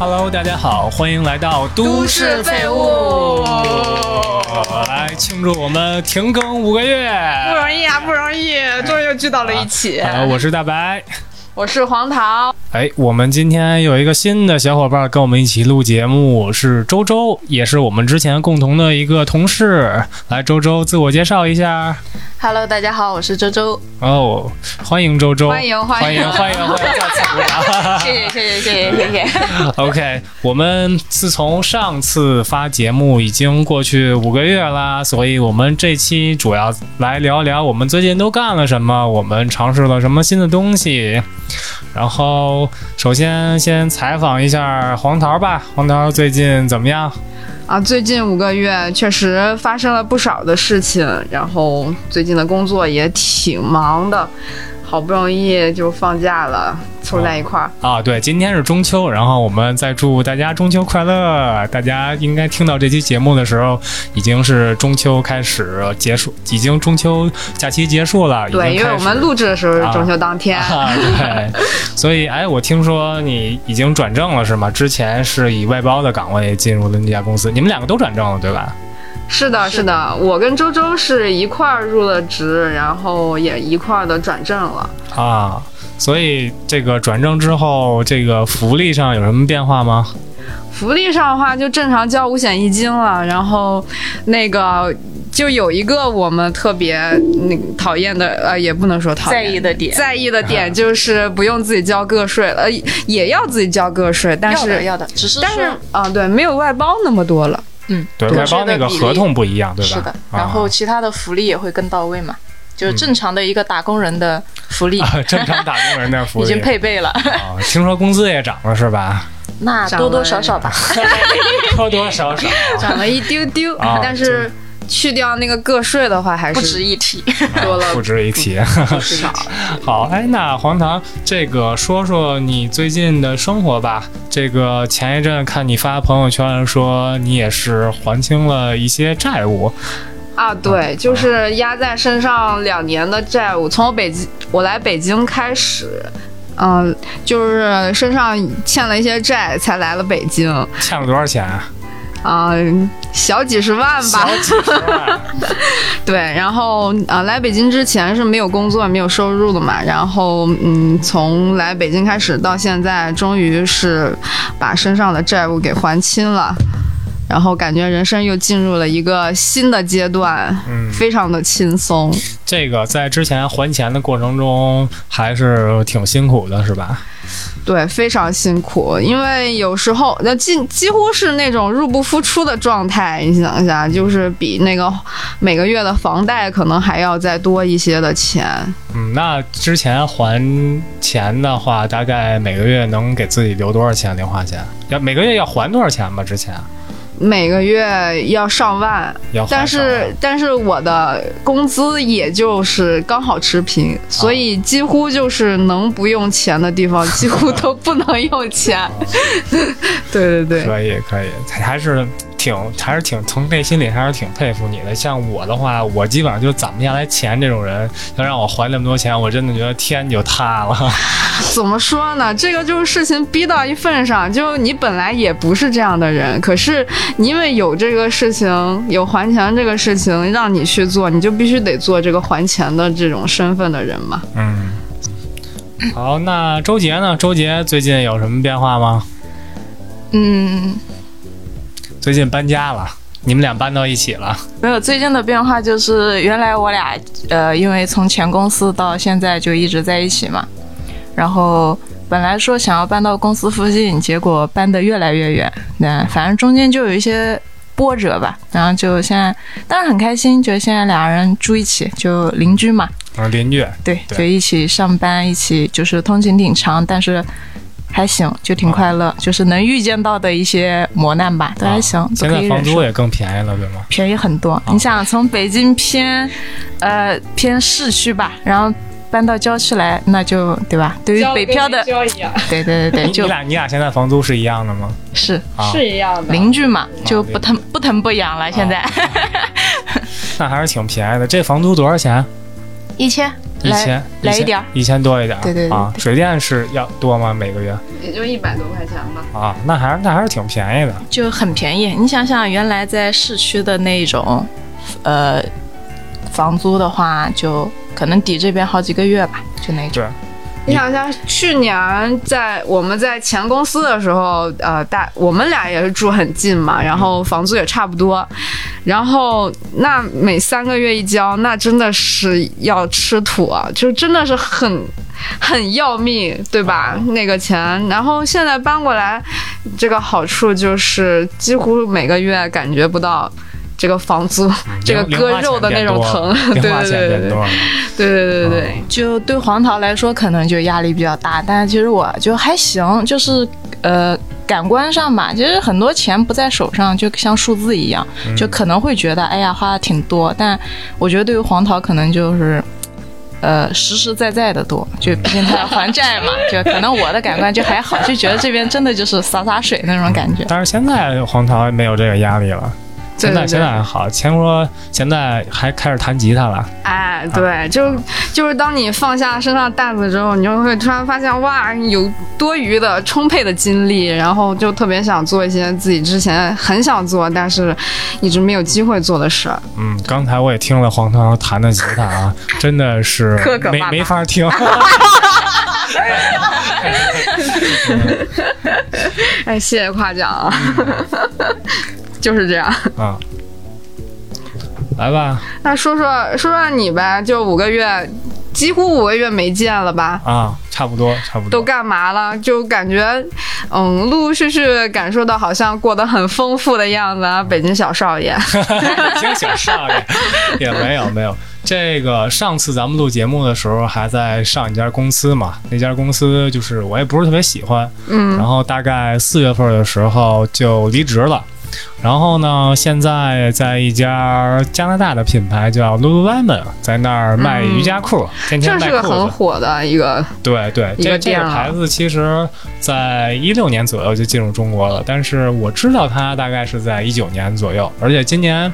Hello，大家好，欢迎来到都市废物，来庆祝我们停更五个月，不容易啊，不容易，终于又聚到了一起。啊，我是大白，我是黄桃。哎，我们今天有一个新的小伙伴跟我们一起录节目，是周周，也是我们之前共同的一个同事。来，周周自我介绍一下。Hello，大家好，我是周周。哦，欢迎周周，欢迎欢迎欢迎欢迎欢迎，再次鼓掌。谢谢谢谢谢谢谢谢。OK，我们自从上次发节目已经过去五个月啦，所以我们这期主要来聊聊我们最近都干了什么，我们尝试了什么新的东西。然后，首先先采访一下黄桃吧，黄桃最近怎么样？啊，最近五个月确实发生了不少的事情，然后最近的工作也挺忙的，好不容易就放假了，凑在一块儿。啊，对，今天是中秋，然后我们再祝大家中秋快乐。大家应该听到这期节目的时候，已经是中秋开始结束，已经中秋假期结束了。对，因为我们录制的时候是中秋当天。啊，对，所以哎，我听说你已经转正了是吗？之前是以外包的岗位进入的那家公司，你们两个都转正了对吧？是的，是的，我跟周周是一块儿入了职，然后也一块儿的转正了。啊，所以这个转正之后，这个福利上有什么变化吗？福利上的话，就正常交五险一金了，然后那个就有一个我们特别那个讨厌的，呃，也不能说讨厌在。意的点，在意的点就是不用自己交个税了，呃，也要自己交个税，但是要的要的，只是但是说啊、对，没有外包那么多了。嗯，对对。外包那个合同不一样，对吧？是的，啊。然后其他的福利也会更到位嘛，就是正常的一个打工人的福利。啊，正常打工人的福利。已经配备了，啊，听说工资也涨了是吧？涨那多多少少吧。多多少少。涨了一丢丢，啊但是去掉那个个税的话，还是不值是一提。多了不值一提。不少。好，哎，那黄糖，这个说说你最近的生活吧。这个前一阵看你发朋友圈说你也是还清了一些债务啊，对，就是压在身上两年的债务，从我北京我来北京开始，嗯、就是身上欠了一些债，才来了北京，啊、欠了多少钱啊？小几十万吧小。几十万。对，然后啊、来北京之前是没有工作、没有收入的嘛，然后嗯，从来北京开始到现在，终于是把身上的债务给还清了。然后感觉人生又进入了一个新的阶段，嗯，非常的轻松。这个在之前还钱的过程中还是挺辛苦的，是吧？对，非常辛苦，因为有时候那几几乎是那种入不敷出的状态。你想一下，就是比那个每个月的房贷可能还要再多一些的钱。嗯，那之前还钱的话，大概每个月能给自己留多少钱零花钱？要每个月要还多少钱吧？之前每个月要上万，但是但是我的工资也就是刚好持平，所以几乎就是能不用钱的地方，几乎都不能用钱。对对对，可以可以，还是挺还是挺从内心里还是挺佩服你的。像我的话，我基本上就攒不下来钱，这种人要让我还那么多钱，我真的觉得天就塌了。怎么说呢？这个就是事情逼到一份上，就你本来也不是这样的人，可是你因为有这个事情，有还钱这个事情让你去做，你就必须得做这个还钱的这种身份的人嘛。嗯，好，那周杰呢？周杰最近有什么变化吗？嗯，最近搬家了，你们俩搬到一起了。没有最近的变化就是，原来我俩呃，因为从前公司到现在就一直在一起嘛，然后本来说想要搬到公司附近，结果搬得越来越远，那反正中间就有一些波折吧，然后就现在当然很开心，就现在俩人住一起，就邻居嘛，啊，邻居。对就一起上班，一起就是通勤挺长，但是。还行，就挺快乐，就是能预见到的一些磨难吧，都还行，啊现在。房租也更便宜了，对吗？便宜很多。你想从北京偏，呃偏市区吧，然后搬到郊区来，那就对吧？对于北漂的，对对对对，就你你俩你俩现在房租是一样的吗？是啊，是一样的。邻居嘛，就不疼不疼不痒了。现在 那还是挺便宜的。这房租多少钱？一千来一千来一点儿一千多一点儿，对对对啊，水电是要多吗？每个月也就一百多块钱吧。啊，那还是那还是挺便宜的。就很便宜。你想想，原来在市区的那种，呃，房租的话，就可能抵这边好几个月吧，就那种。对，你想想，去年在我们在前公司的时候，呃，大我们俩也是住很近嘛，然后房租也差不多，然后那每三个月一交，那真的是要吃土啊，就真的是很很要命，对吧？那个钱，然后现在搬过来，这个好处就是几乎每个月感觉不到。这个房租，这个割肉的那种疼，对对对对。对对对对对，就对黄桃来说，可能就压力比较大，但其实我就还行，就是呃，感官上吧，其实很多钱不在手上，就像数字一样，就可能会觉得，哎呀，花的挺多，但我觉得对于黄桃可能就是。呃，实实在在的多，就毕竟他要还债嘛，就可能我的感官就还好，就觉得这边真的就是洒洒水那种感觉。但是现在黄桃没有这个压力了，现在现在还好。钱说现在还开始弹吉他了，哎，对，就就是当你放下身上担子之后，你就会突然发现，哇，有多余的、充沛的精力，然后就特别想做一些自己之前很想做，但是一直没有机会做的事儿。嗯，刚才我也听了黄涛弹的吉他啊，真的是没没法听。哎，谢谢夸奖啊，就是这样。啊，来吧那说说说说你呗，就五个月，几乎五个月没见了吧？啊，差不多差不多。都干嘛了？就感觉，嗯，陆陆续续感受到好像过得很丰富的样子啊，北京小少爷。北京小少爷 也没有没有。这个上次咱们录节目的时候还在上一家公司嘛，那家公司就是我也不是特别喜欢，嗯然后大概四月份的时候就离职了。然后呢，现在在一家加拿大的品牌叫 Lululemon，在那儿卖瑜伽裤，天天卖这是个。很火的一个，对对，这这个牌子其实在一六年左右就进入中国了，但是我知道它大概是在一九年左右，而且今年，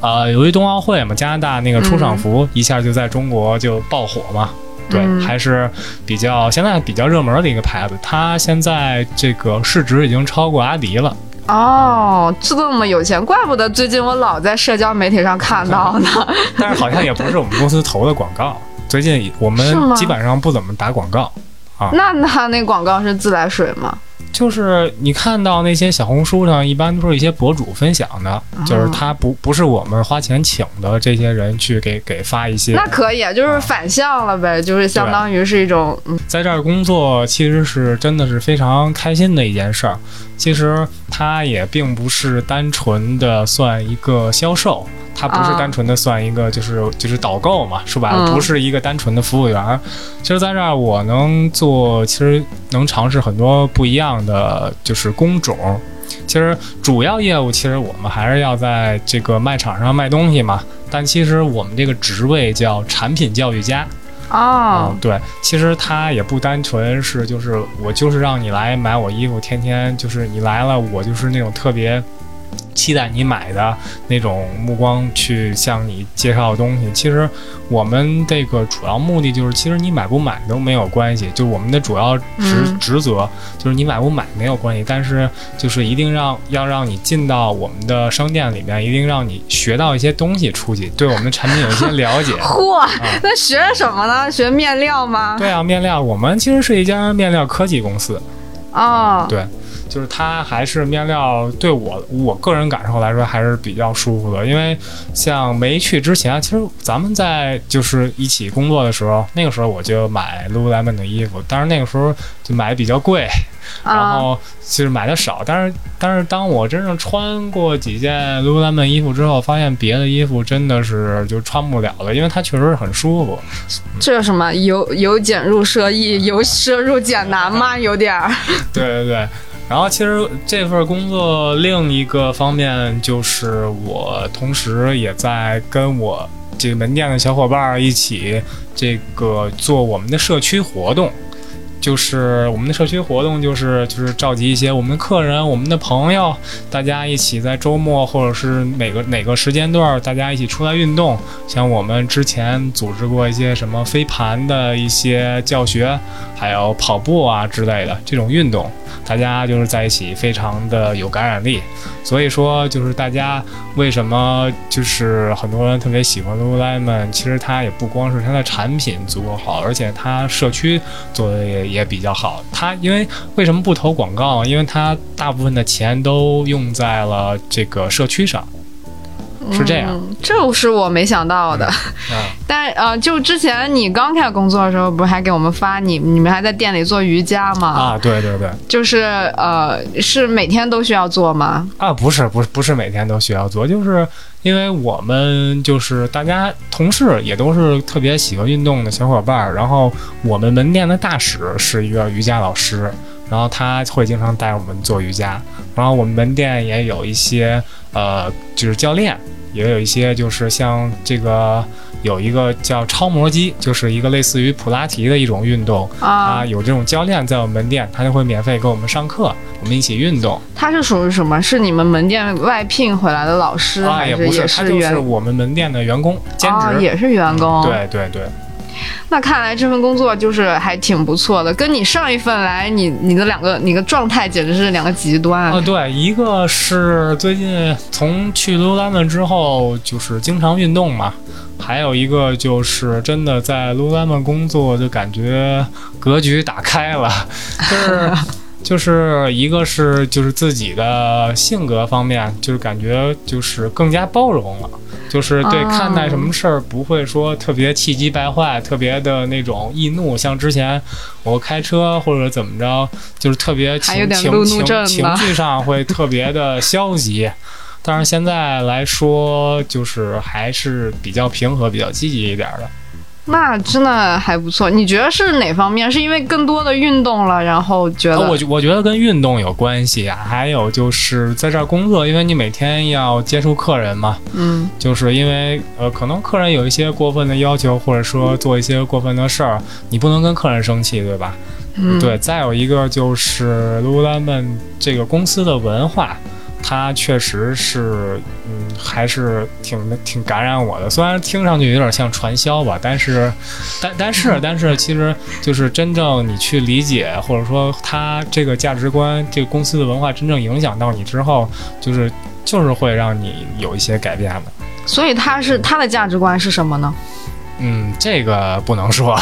呃，由于冬奥会嘛，加拿大那个出场服一下就在中国就爆火嘛。对，嗯还是比较现在比较热门的一个牌子，它现在这个市值已经超过阿迪了。哦，这么有钱，怪不得最近我老在社交媒体上看到呢。但是好像也不是我们公司投的广告，最近我们基本上不怎么打广告啊。那他那广告是自来水吗？就是你看到那些小红书上，一般都是一些博主分享的，就是他不不是我们花钱请的这些人去给给发一些。那可以，啊，就是反向了呗，就是相当于是一种，嗯，在这儿工作其实是真的是非常开心的一件事儿。其实它也并不是单纯的算一个销售，它不是啊单纯的算一个就是就是导购嘛，说白了嗯不是一个单纯的服务员儿。其实在这儿我能做，其实能尝试很多不一样的就是工种。其实主要业务其实我们还是要在这个卖场上卖东西嘛，但其实我们这个职位叫产品教育家。哦。嗯，，对，其实他也不单纯是就是我就是让你来买我衣服，天天就是你来了，我就是那种特别期待你买的那种目光去向你介绍东西。其实我们这个主要目的就是，其实你买不买都没有关系，就我们的主要职、嗯职责就是你买不买没有关系，但是就是一定让要让你进到我们的商店里面，一定让你学到一些东西出去，对我们的产品有一些了解。嚯，那学什么呢？学面料吗？对啊，面料，我们其实是一家面料科技公司，哦，对，就是它还是面料，对我我个人感受来说还是比较舒服的，因为像没去之前，其实咱们在就是一起工作的时候，那个时候我就买 Lululemon 的衣服，但是那个时候就买的比较贵，然啊，后其实买的少，但是但是当我真正穿过几件 Lululemon 衣服之后，发现别的衣服真的是就穿不了了，因为它确实是很舒服。这有什么由由俭入奢易，由奢 入俭难吗？有点儿。对对对。然后其实这份工作另一个方面就是我同时也在跟我这个门店的小伙伴一起这个做我们的社区活动。就是我们的社区活动，就是就是召集一些我们的客人、我们的朋友，大家一起在周末或者是哪个哪个时间段，大家一起出来运动。像我们之前组织过一些什么飞盘的一些教学，还有跑步啊之类的这种运动，大家就是在一起非常的有感染力。所以说，就是大家为什么就是很多人特别喜欢 Lululemon，其实它也不光是它的产品足够好，而且它社区做的也也比较好。他因为为什么不投广告？因为他大部分的钱都用在了这个社区上。是这样，嗯这是我没想到的。嗯，但呃，就之前你刚开始工作的时候，不是还给我们发你你们还在店里做瑜伽吗？啊，对对对，就是呃，是每天都需要做吗？啊，不是不是不是每天都需要做，就是因为我们就是大家同事也都是特别喜欢运动的小伙伴儿，然后我们门店的大使是一个瑜伽老师，然后他会经常带我们做瑜伽，然后我们门店也有一些呃就是教练，也有一些就是像这个有一个叫超模机，就是一个类似于普拉提的一种运动。啊啊，，有这种教练在我们门店，他就会免费给我们上课，我们一起运动。他是属于什么？是你们门店外聘回来的老师，啊，还也不也他就是？我们门店的员工兼职。哦，也是员工。，对对对，那看来这份工作就是还挺不错的，跟你上一份来，你你的两个你的状态简直是两个极端。啊对，一个是最近从去卢拉们之后，就是经常运动嘛，还有一个就是真的在卢拉们工作，就感觉格局打开了，就是。就是一个是就是自己的性格方面，就是感觉就是更加包容了，就是对哦看待什么事儿不会说特别气急败坏，特别的那种易怒。像之前我开车或者怎么着，就是特别情情情情绪上会特别的消极。但是现在来说，就是还是比较平和、比较积极一点的。那真的还不错。你觉得是哪方面？是因为更多的运动了，然后觉得、呃我觉我觉得跟运动有关系啊，还有就是在这儿工作，因为你每天要接触客人嘛，嗯就是因为呃，可能客人有一些过分的要求，或者说做一些过分的事儿，你不能跟客人生气，对吧？嗯，对。再有一个就是 Lululemon 这个公司的文化。它确实是，嗯，还是挺挺感染我的。虽然听上去有点像传销吧，但是，但但是但是，其实就是真正你去理解，或者说他这个价值观、这个公司的文化真正影响到你之后，就是就是会让你有一些改变的。所以他是他的价值观是什么呢？嗯，这个不能说，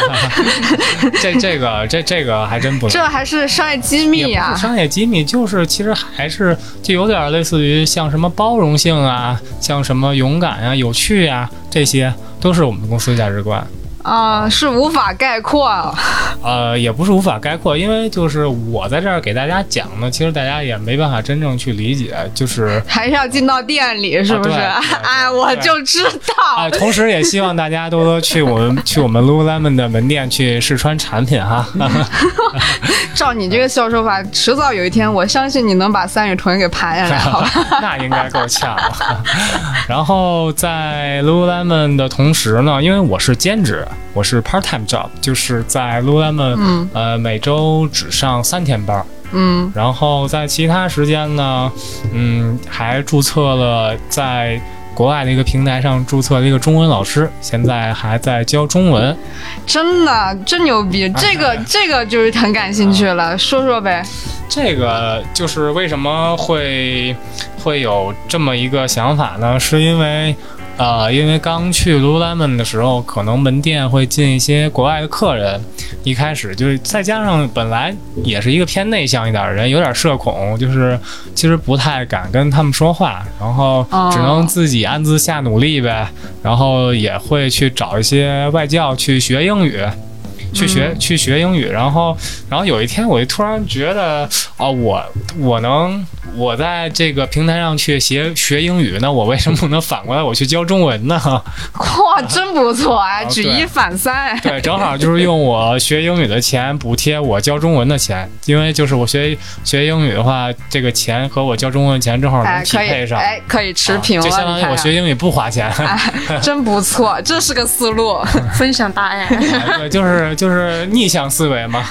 这这个这这个还真不能。这还是商业机密呀、也不是商业机密，就是其实还是就有点类似于像什么包容性啊，像什么勇敢啊、有趣啊，这些都是我们公司价值观。啊、是无法概括。呃，也不是无法概括，因为就是我在这儿给大家讲呢，其实大家也没办法真正去理解，就是 还是要进到店里，是不是？哎，我就知道。啊，同时也希望大家多多去我们去我们 Lululemon 的门店去试穿产品哈。照你这个销售法，迟早有一天，我相信你能把三里屯给盘下来，好吧？那应该够呛了。然后在 Lululemon 的同时呢，因为我是兼职，我是 part time job，就是在 Lululemon、嗯呃每周只上三天班儿。嗯然后在其他时间呢，嗯，还注册了在国外的一个平台上注册了一个中文老师，现在还在教中文。真的真牛逼，这个这个就是很感兴趣了，说说呗。这个就是为什么会会有这么一个想法呢？是因为。呃，因为刚去 Lululemon 的时候，可能门店会进一些国外的客人，一开始就是再加上本来也是一个偏内向一点的人，有点社恐，就是其实不太敢跟他们说话，然后只能自己暗自下努力呗，然后也会去找一些外教去学英语。去学、嗯去学英语，然后然后有一天我就突然觉得，哦，我我能我在这个平台上去学学英语，那我为什么不能反过来我去教中文呢？哇，真不错啊，哦举一反三。哎对，正好就是用我学英语的钱补贴我教中文的钱，因为就是我学学英语的话，这个钱和我教中文的钱正好能匹配上。哎，可以持平了。啊就相当于我学英语不花钱，哎，真不错，这是个思路。分享大爱。哎对，就是就是逆向思维嘛。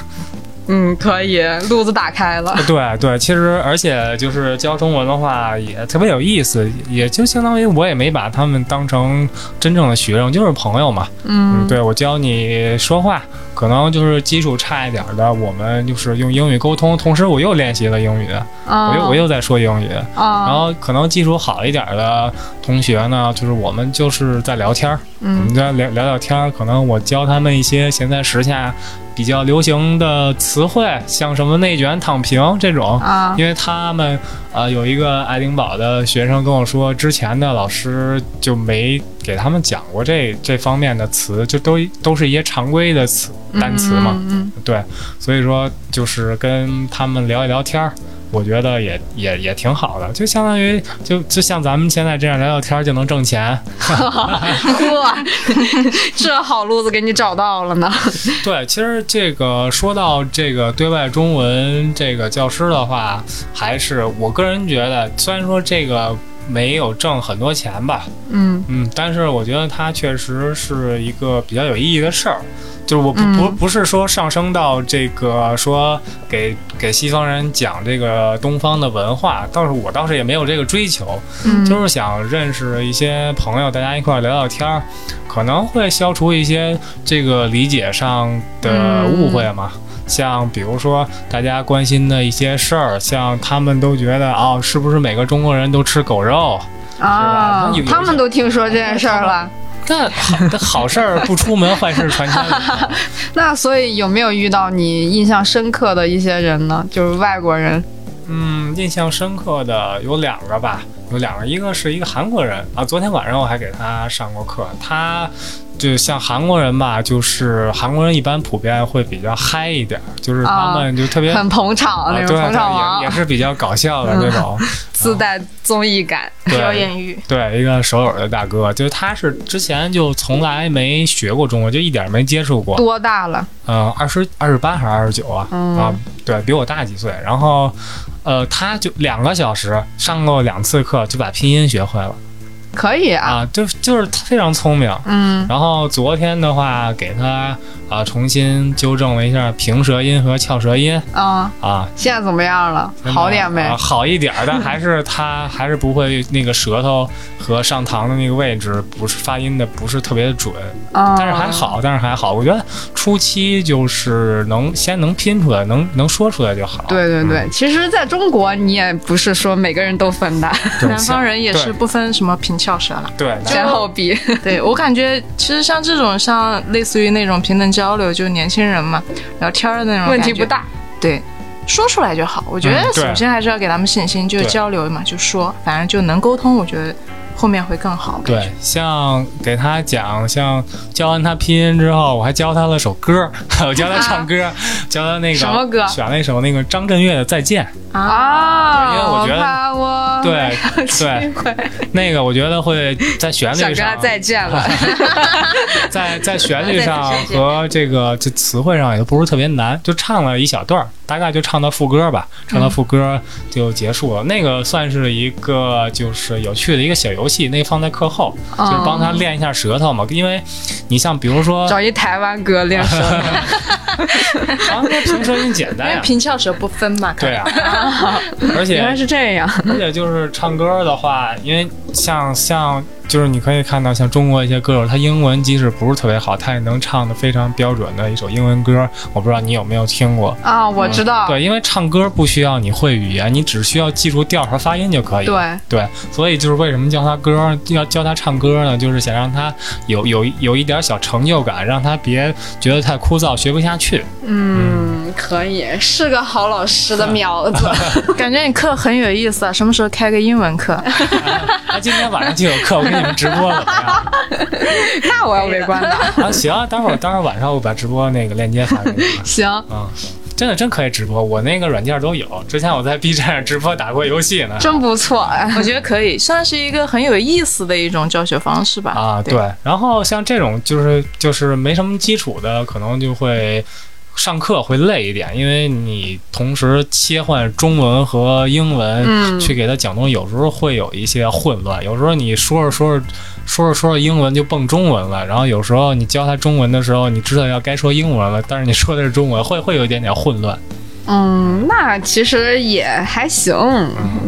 嗯，可以，路子打开了。对对，其实而且就是教中文的话也特别有意思，也就相当于我也没把他们当成真正的学生，就是朋友嘛。嗯，对我教你说话，可能就是基础差一点的，我们就是用英语沟通，同时我又练习了英语，啊，我又我又在说英语。啊，然后可能基础好一点的同学呢，就是我们就是在聊天儿，我嗯们在聊聊聊天儿，可能我教他们一些现在时下比较流行的词汇，像什么内卷、躺平这种。啊，因为他们呃有一个爱丁堡的学生跟我说，之前的老师就没给他们讲过这这方面的词，就都都是一些常规的词单词嘛。嗯，对，所以说就是跟他们聊一聊天儿，我觉得也也也挺好的，就相当于就就像咱们现在这样聊聊天儿就能挣钱。哇，这好路子给你找到了呢。对，其实这个说到这个对外中文这个教师的话，还是我个人觉得，虽然说这个没有挣很多钱吧，嗯嗯，但是我觉得它确实是一个比较有意义的事儿。就是我不嗯不不是说上升到这个说给给西方人讲这个东方的文化，倒是我倒是也没有这个追求，嗯，就是想认识一些朋友，大家一块儿聊聊天儿，可能会消除一些这个理解上的误会嘛。像比如说大家关心的一些事儿，像他们都觉得哦，是不是每个中国人都吃狗肉？啊他们都听说这件事儿了。但好好事儿不出门，坏事传千里。那所以有没有遇到你印象深刻的一些人呢？就是外国人。嗯，印象深刻的有两个吧，有两个，一个是一个韩国人啊，昨天晚上我还给他上过课，他就像韩国人吧，就是韩国人一般普遍会比较嗨一点，就是他们就特别、很捧场啊，那对种捧场对，也王也，是比较搞笑的那种，自带综艺感。对表演欲，对，一个手友的大哥，就是他是之前就从来没学过中文，就一点没接触过，多大了？嗯，二十二十八还是二十九啊？嗯啊，对比我大几岁。然后，呃，他就两个小时上过两次课，就把拼音学会了可以啊。啊，就就是他非常聪明。嗯然后昨天的话，给他啊重新纠正了一下平舌音和翘舌音啊，啊，现在怎么样了？好点没啊？？好一点，但还是他还是不会那个舌头和上膛的那个位置不是发音的不是特别的准。啊，但是还好，但是还好，我觉得初期就是能先能拼出来，能能说出来就好。对对对，嗯其实在中国你也不是说每个人都分的，南方人也是不分什么平翘舌了。对，前后鼻。对我感觉，其实像这种像类似于那种平等交流，就年轻人嘛聊天儿的那种，问题不。大。对，说出来就好。我觉得首先还是要给他们信心，就对交流嘛，就说，反正就能沟通，我觉得后面会更好。对，像给他讲，像教完他拼音之后，我还教他了首歌，我教他唱歌，教他那个什么歌？选了一首那个张震岳的《再见》。啊，对因为我觉得对对，那个我觉得会在旋律上，再见了。在在旋律上 和这个这词汇上也都不是特别难，就唱了一小段儿，大概就唱到副歌吧，唱到副歌就结束了。那个算是一个就是有趣的一个小游戏，那个放在课后，就是帮他练一下舌头嘛。因为你像比如说，找一台湾歌练舌头。好像平舌音简单呀、因为平翘舌不分嘛。对啊，而且原来是这样。而且就是唱歌的话，因为像像就是你可以看到，像中国一些歌手，他英文即使不是特别好，他也能唱的非常标准的一首英文歌。我不知道你有没有听过？啊，我知道。对，因为唱歌不需要你会语言，你只需要记住调和发音就可以。对对，所以就是为什么教他歌，要教他唱歌呢？就是想让他有有有一点小成就感，让他别觉得太枯燥，学不下去。嗯，可以，是个好老师的 苗子。感觉你课很有意思啊，什么时候开个英文课？啊今天晚上就有课，我给你们直播怎么样？那我要围观了。啊，行啊，待会儿待会儿晚上我把直播那个链接发给你们。行，嗯，真的真可以直播，我那个软件都有。之前我在 B 站上直播打过游戏呢。真不错哎。我觉得可以，算是一个很有意思的一种教学方式吧。啊，对。然后像这种就是就是没什么基础的，可能就会。上课会累一点，因为你同时切换中文和英文去给他讲东西，有时候会有一些混乱。有时候你说着说着说着说着英文就蹦中文了，然后有时候你教他中文的时候，你知道要该说英文了，但是你说的是中文，会会有一点点混乱。嗯，那其实也还行。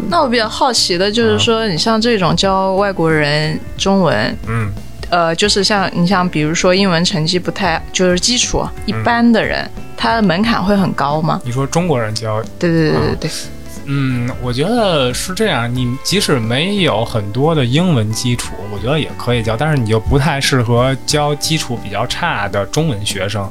那我比较好奇的就是说，你像这种教外国人中文，嗯。呃，就是像你像比如说英文成绩不太就是基础一般的人，他的门槛会很高吗？你说中国人教？对对对对对。嗯，我觉得是这样。你即使没有很多的英文基础，我觉得也可以教，但是你就不太适合教基础比较差的中文学生。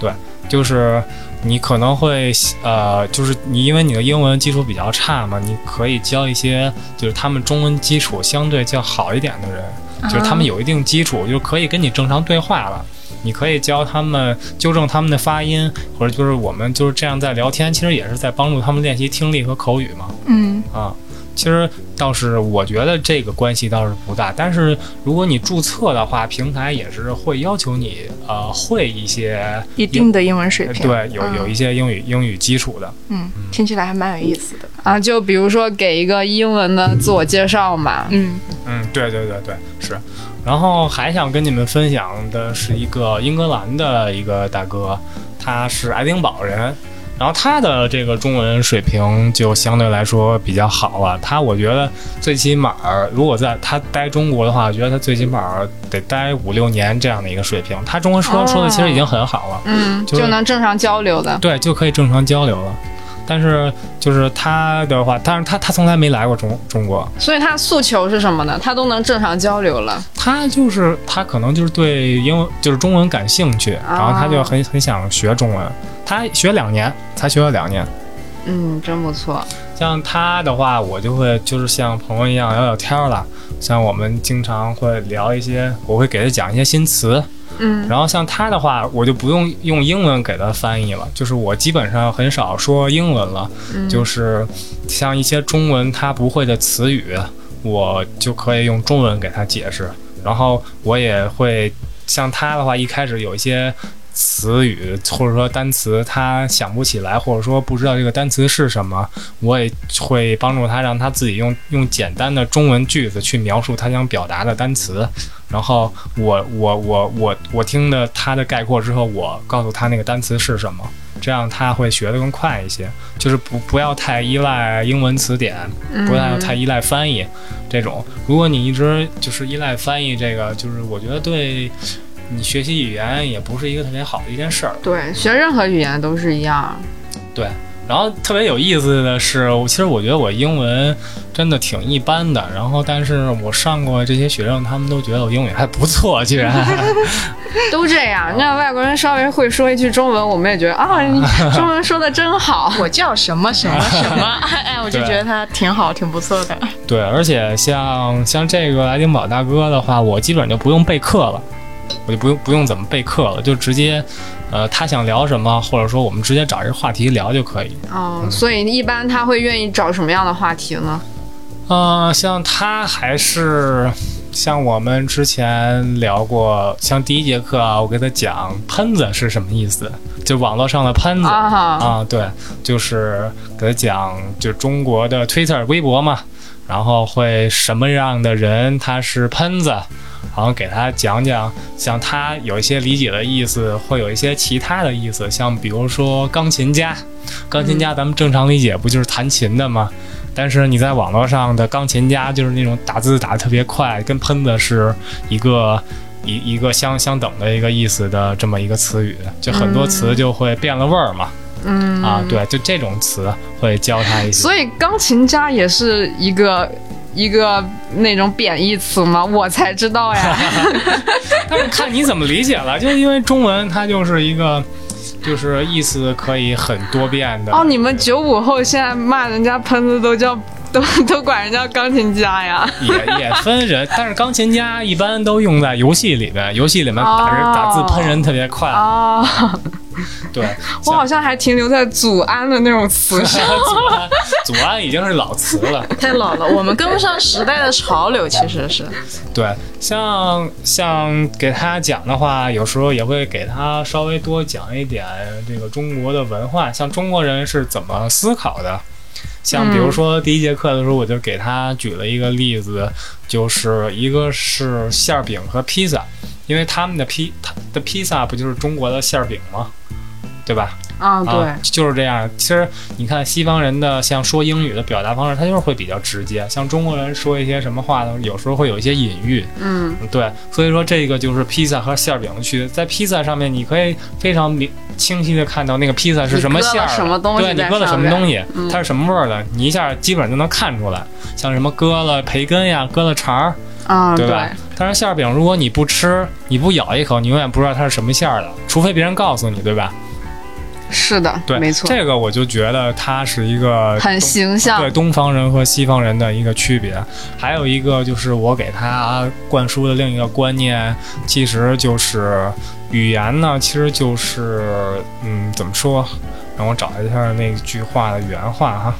对，就是你可能会呃，就是你因为你的英文基础比较差嘛，你可以教一些就是他们中文基础相对较好一点的人。就是他们有一定基础，就可以跟你正常对话了。你可以教他们纠正他们的发音，或者就是我们就是这样在聊天，其实也是在帮助他们练习听力和口语嘛。嗯啊。其实倒是，我觉得这个关系倒是不大。但是如果你注册的话，平台也是会要求你呃会一些一定的英文水平，对，有有一些英语英语基础的。嗯，听起来还蛮有意思的啊。就比如说给一个英文的自我介绍嘛。嗯嗯，对对对对，是。然后还想跟你们分享的是一个英格兰的一个大哥，他是爱丁堡人。然后他的这个中文水平就相对来说比较好了。他我觉得最起码，如果在他待中国的话，我觉得他最起码得待五六年这样的一个水平。他中文说说的其实已经很好了，嗯，就能正常交流的。对，就可以正常交流了。但是就是他的话，但是他他从来没来过中中国，所以他诉求是什么呢？他都能正常交流了。他就是他可能就是对英文就是中文感兴趣，然后他就很很想学中文。他学两年，才学了两年，嗯，真不错。像他的话，我就会就是像朋友一样聊聊天了。像我们经常会聊一些，我会给他讲一些新词，嗯。然后像他的话，我就不用用英文给他翻译了，就是我基本上很少说英文了，就是像一些中文他不会的词语，我就可以用中文给他解释。然后我也会像他的话，一开始有一些。词语或者说单词，他想不起来，或者说不知道这个单词是什么，我也会帮助他，让他自己用用简单的中文句子去描述他想表达的单词。然后我我我我我听的他的概括之后，我告诉他那个单词是什么，这样他会学得更快一些。就是不不要太依赖英文词典，不要太依赖翻译这种。如果你一直就是依赖翻译，这个就是我觉得对。你学习语言也不是一个特别好的一件事儿。对，学任何语言都是一样。对，然后特别有意思的是，其实我觉得我英文真的挺一般的。然后，但是我上过这些学生，他们都觉得我英语还不错，居然。都这样，那外国人稍微会说一句中文，我们也觉得啊，你 中文说的真好。我叫什么什么什么，哎，我就觉得他挺好，挺不错的。对，而且像像这个爱丁堡大哥的话，我基本就不用备课了。我就不用不用怎么备课了，就直接，呃，他想聊什么，或者说我们直接找一个话题聊就可以。哦，所以一般他会愿意找什么样的话题呢？嗯，像他还是像我们之前聊过，像第一节课啊，我给他讲喷子是什么意思，就网络上的喷子啊，对，就是给他讲就中国的 Twitter 微博嘛，然后会什么样的人他是喷子。然后给他讲讲，像他有一些理解的意思，会有一些其他的意思，像比如说钢琴家，钢琴家咱们正常理解不就是弹琴的吗？但是你在网络上的钢琴家就是那种打字打的特别快，跟喷子是一个一一个相相等的一个意思的这么一个词语，就很多词就会变了味儿嘛。嗯啊，对，就这种词会教他一些。所以钢琴家也是一个。一个那种贬义词吗？我才知道呀。但是看你怎么理解了，就因为中文它就是一个，就是意思可以很多变的。哦，你们九五后现在骂人家喷子都叫都 都管人家钢琴家呀？也也分人，但是钢琴家一般都用在游戏里面，游戏里面打人打字喷人特别快。哦，对，我好像还停留在祖安的那种词上。祖安，祖安已经是老词了。太老了，我们跟不上时代的潮流，其实是。对，像像给他讲的话，有时候也会给他稍微多讲一点这个中国的文化，像中国人是怎么思考的。像比如说第一节课的时候，我就给他举了一个例子，就是一个是馅儿饼和披萨，因为他们的披他的披萨不就是中国的馅儿饼吗？对吧？啊，对，就是这样。其实你看西方人的像说英语的表达方式，他就是会比较直接。像中国人说一些什么话呢？有时候会有一些隐喻。嗯，对。所以说这个就是披萨和馅儿饼的区别。在披萨上面，你可以非常明清晰的看到那个披萨是什么馅儿，什么东西，对你搁了什么东西，它是什么味儿的，你一下基本上就能看出来。像什么搁了培根呀，搁了肠儿，啊，对吧？但是馅儿饼，如果你不吃，你不咬一口，你永远不知道它是什么馅儿的，除非别人告诉你，对吧？是的，对，没错，这个我就觉得它是一个很形象，对东方人和西方人的一个区别。还有一个就是我给他灌输的另一个观念，其实就是语言呢，其实就是嗯，怎么说？让我找一下那句话的原话哈，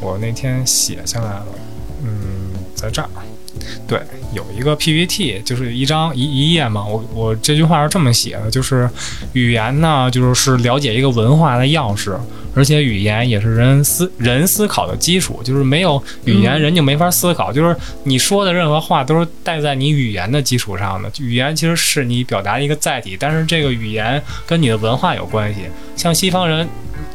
我那天写下来了，嗯，在这儿。对，有一个 PPT，就是一张一一页嘛。我我这句话是这么写的，就是语言呢，就是了解一个文化的钥匙，而且语言也是人思人思考的基础。就是没有语言，人就没法思考。就是你说的任何话都是带在你语言的基础上的。语言其实是你表达的一个载体，但是这个语言跟你的文化有关系。像西方人。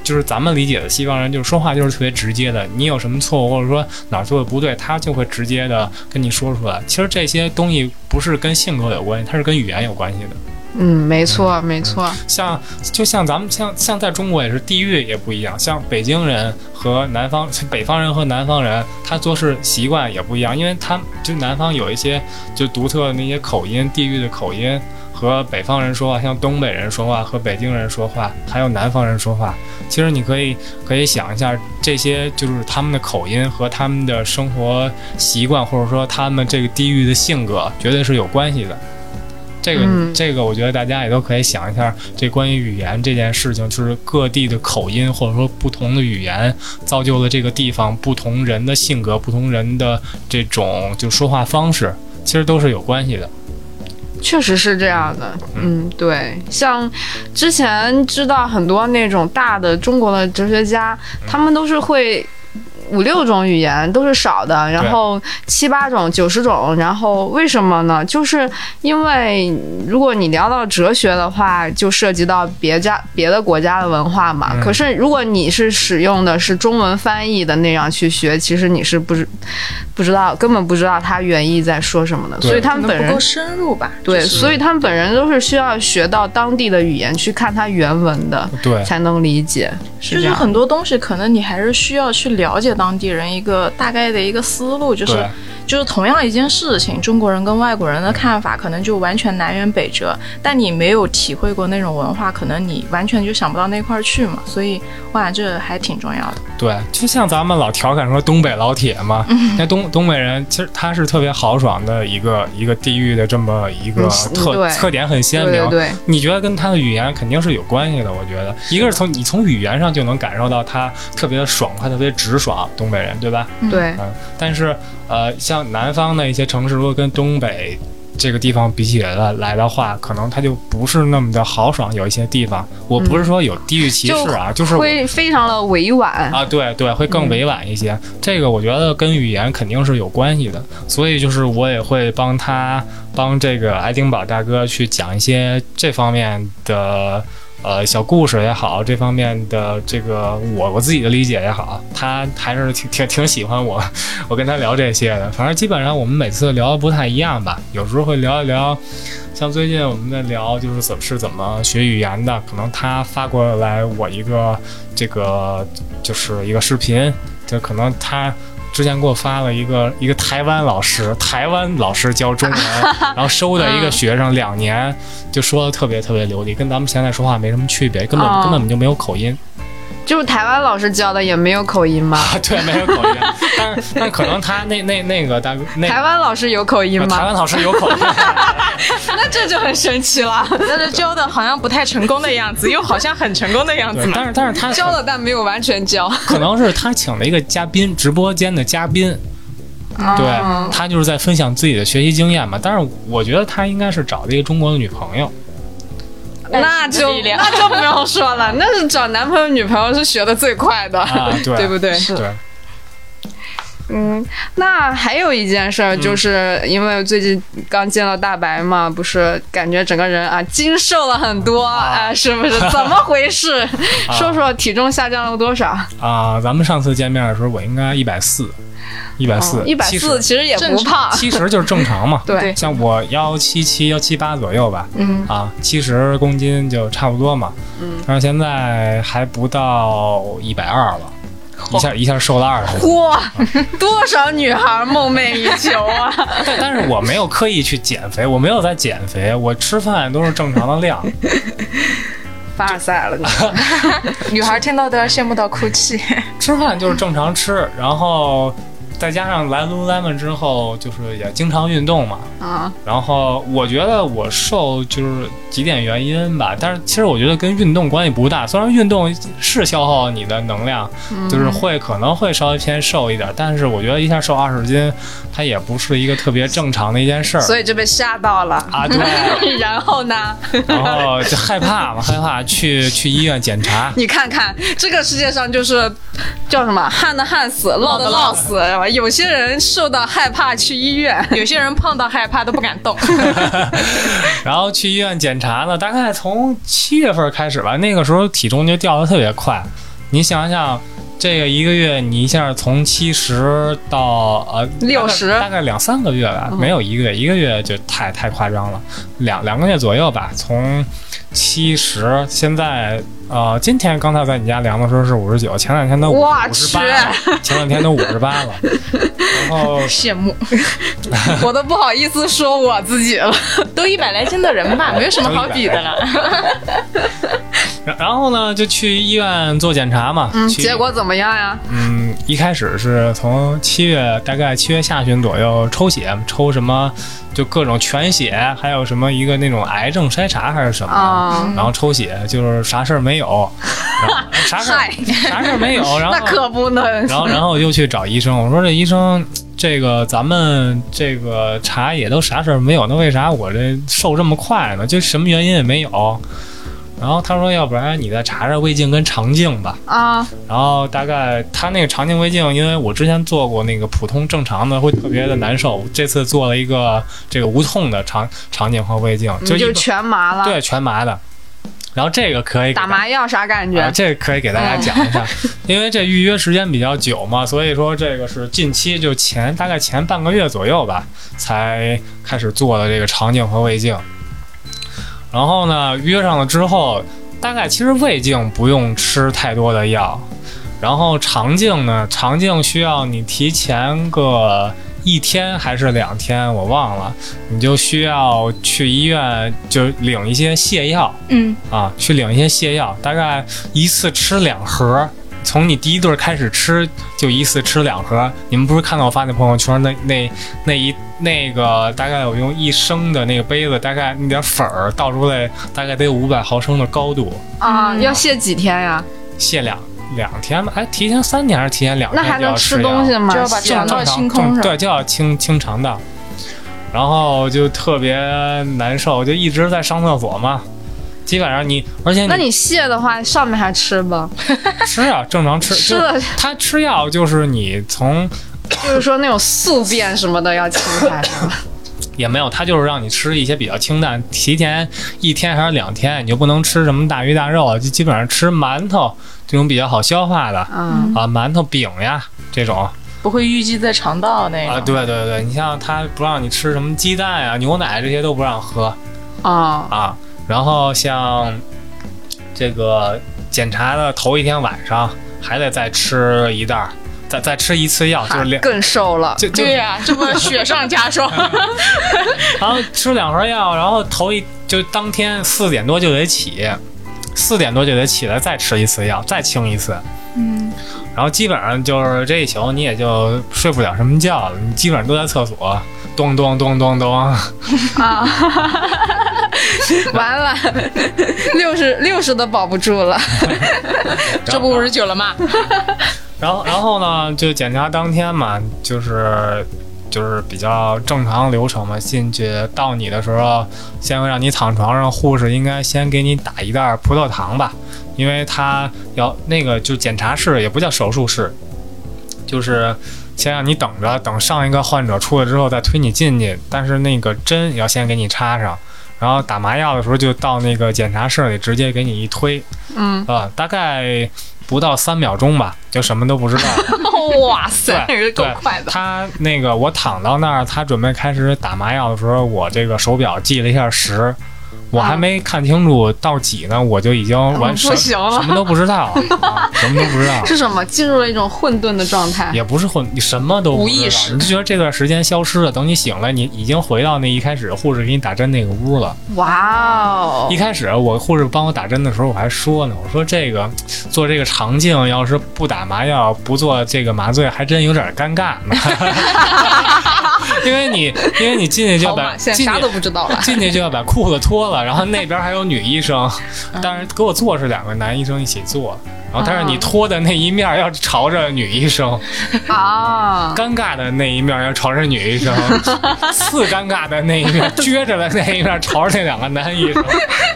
就是咱们理解的西方人，就是说话就是特别直接的。你有什么错误，或者说哪儿做的不对，他就会直接的跟你说出来。其实这些东西不是跟性格有关系，它是跟语言有关系的。嗯，没错，没错。像就像咱们像像在中国也是地域也不一样，像北京人和南方北方人和南方人，他做事习惯也不一样，因为他就南方有一些就独特的那些口音，地域的口音。和北方人说话，像东北人说话，和北京人说话，还有南方人说话，其实你可以可以想一下，这些就是他们的口音和他们的生活习惯，或者说他们这个地域的性格，绝对是有关系的。这个这个，我觉得大家也都可以想一下，这关于语言这件事情，就是各地的口音，或者说不同的语言，造就了这个地方不同人的性格，不同人的这种就说话方式，其实都是有关系的。确实是这样的，嗯，对，像之前知道很多那种大的中国的哲学家，他们都是会。五六种语言都是少的，然后七八种、九十种，然后为什么呢？就是因为如果你聊到哲学的话，就涉及到别家别的国家的文化嘛。可是如果你是使用的是中文翻译的那样去学，其实你是不知不知道，根本不知道他原意在说什么的。所以他们本人不够深入吧？对，所以他们本人都是需要学到当地的语言去看它原文的，对，才能理解。就是很多东西可能你还是需要去了解当地人一个大概的一个思路，就是。就是同样一件事情，中国人跟外国人的看法可能就完全南辕北辙。但你没有体会过那种文化，可能你完全就想不到那块儿去嘛。所以，哇，这还挺重要的。对，就像咱们老调侃说东北老铁嘛，那东东北人其实他是特别豪爽的一个一个地域的这么一个特特点很鲜明。对，你觉得跟他的语言肯定是有关系的？我觉得，一个是从你从语言上就能感受到他特别的爽快，特别直爽，东北人对吧？对，嗯，但是。呃，像南方的一些城市，如果跟东北这个地方比起来来的话，可能它就不是那么的豪爽。有一些地方，我不是说有地域歧视啊，就是会非常的委婉啊，对对，会更委婉一些。这个我觉得跟语言肯定是有关系的，所以就是我也会帮他帮这个爱丁堡大哥去讲一些这方面的。呃，小故事也好，这方面的这个我我自己的理解也好，他还是挺挺挺喜欢我，我跟他聊这些的。反正基本上我们每次聊的不太一样吧，有时候会聊一聊，像最近我们在聊就是怎么是怎么学语言的，可能他发过来我一个这个就是一个视频，就可能他。之前给我发了一个一个台湾老师，台湾老师教中文，然后收的一个学生两年，就说的特别特别流利，跟咱们现在说话没什么区别，根本根本就没有口音。就是台湾老师教的也没有口音吗？啊，对，没有口音，但是 但可能他那那那个大哥那台湾老师有口音吗？台湾老师有口音，那这就很神奇了，但是教的好像不太成功的样子，又好像很成功的样子。但是但是他教了但没有完全教。可能是他请了一个嘉宾，直播间的嘉宾，对他就是在分享自己的学习经验嘛。但是我觉得他应该是找了一个中国的女朋友，那就那就不用说了，那是找男朋友女朋友是学的最快的，啊对。对不对？对，嗯，那还有一件事儿，就是因为最近刚见到大白嘛，不是感觉整个人啊精瘦了很多啊、是不是？怎么回事？说说体重下降了多少？啊，咱们上次见面的时候，我应该一百四，一百四，哦一百四其实也不胖，七十就是正常嘛。对，像我幺七七、幺七八左右吧，嗯。啊，七十公斤就差不多嘛。嗯，但是现在还不到一百二了，一下一下瘦了二十。哇，多少女孩梦寐以求啊！但但是我没有刻意去减肥，我没有在减肥，我吃饭都是正常的量。凡尔赛了，女孩听到都要羡慕到哭泣。吃饭就是正常吃，然后再加上来 Lululemon 之后，就是也经常运动嘛。啊，然后我觉得我瘦就是几点原因吧，但是其实我觉得跟运动关系不大。虽然运动是消耗你的能量，就是会可能会稍微偏瘦一点，但是我觉得一下瘦二十斤，它也不是一个特别正常的一件事儿所以就被吓到了。啊。对，然后呢？然后就害怕嘛，害怕去 去医院检查。你看看，这个世界上就是叫什么旱的旱死，涝的涝死，是吧？有些人瘦到害怕去医院，有些人胖到害怕都不敢动。然后去医院检查呢，大概从七月份开始吧，那个时候体重就掉的特别快。你想想，这个一个月你一下从七十到呃六十大概两三个月吧，没有一个月，一个月就太太夸张了，两两个月左右吧，从七十，现在呃今天刚才在你家量的时候是五十九，前两天都五我十八，前两天都五十八了，然后 羡慕，我都不好意思说我自己了。都一百来斤的人吧，没有什么好比的了。然 然后呢就去医院做检查嘛，嗯，结果怎么样呀？嗯，一开始是从七月大概七月下旬左右抽血，抽什么就各种全血，还有什么一个那种癌症筛查还是什么，啊，然后抽血就是啥事儿没有，然后啥事儿，啥事儿没有，然后那可不能。然后然后又去找医生，我说这医生。这个咱们这个查也都啥事儿没有，那为啥我这瘦这么快呢？就什么原因也没有。然后他说，要不然你再查查胃镜跟肠镜吧。啊，然后大概他那个肠镜胃镜，因为我之前做过那个普通正常的，会特别的难受。这次做了一个这个无痛的肠肠镜和胃镜，就你就全麻了，对全麻的。然后这个可以打麻药啥感啊，觉？这个可以给大家讲一下，因为这预约时间比较久嘛，所以说这个是近期就前大概前半个月左右吧，才开始做的这个肠镜和胃镜。然后呢，约上了之后，大概其实胃镜不用吃太多的药，然后肠镜呢，肠镜需要你提前个一天还是两天，我忘了，你就需要去医院就领一些泻药。嗯，啊，去领一些泻药，大概一次吃两盒。从你第一顿开始吃，就一次吃两盒。你们不是看到我发那朋友圈那那那一那个大概我用一升的那个杯子，大概那点粉儿倒出来，大概得有五百毫升的高度，啊，要卸几天呀？卸两两天吧？哎，提前三天还是提前两天那还就要能吃东西吗？就要把歇肠道清空是吧对，就要清清肠道，然后就特别难受，就一直在上厕所嘛。基本上你，而且那你泻的话，上面还吃不？吃啊，正常吃。吃了他吃药就是你从就是说那种宿便什么的要清开是吧？也没有，他就是让你吃一些比较清淡，提前一天还是两天，你就不能吃什么大鱼大肉啊，就基本上吃馒头这种比较好消化的嗯，啊，馒头饼呀这种不会淤积在肠道那个。啊，对对对，你像他不让你吃什么鸡蛋呀、牛奶这些都不让喝啊，啊，然后像这个检查的头一天晚上还得再吃一袋儿，再再吃一次药，就是两更瘦了。就就对呀、这不雪上加霜。然后吃两盒药，然后头一就当天四点多就得起，四点多就得起来再吃一次药，再清一次。嗯，然后基本上就是这一宿你也就睡不了什么觉了，你基本上都在厕所咚咚咚咚咚。啊，完了，六十六十都保不住了。这不五十九了吗？然后然后呢，就检查当天嘛，就是就是比较正常流程嘛，进去到你的时候，先会让你躺床上，护士应该先给你打一袋葡萄糖吧，因为他要那个就检查室也不叫手术室，就是先让你等着，等上一个患者出来之后再推你进去，但是那个针要先给你插上。然后打麻药的时候，就到那个检查室里直接给你一推，嗯，啊，大概不到三秒钟吧，就什么都不知道。哇塞，对够快的。他那个我躺到那儿，他准备开始打麻药的时候，我这个手表记了一下时，我还没看清楚到几呢，我就已经完什不行了什么都不知道，啊什么都不知道。是什么？进入了一种混沌的状态。也不是混，你什么都无意识你就觉得这段时间消失了。等你醒来，你已经回到那一开始护士给你打针那个屋了。哇哦一！开始我护士帮我打针的时候，我还说呢，我说这个做这个肠镜要是不打麻药，不做这个麻醉，还真有点尴尬呢。因为你因为你进去就要把现啥都不知道了。进去就要把裤子脱了，然后那边还有女医生，但是给我做是两个男医生一起做。然后，但是你脱的那一面要朝着女医生，啊，尴尬的那一面要朝着女医生，次尴尬的那一面，撅着的那一面朝着那两个男医生，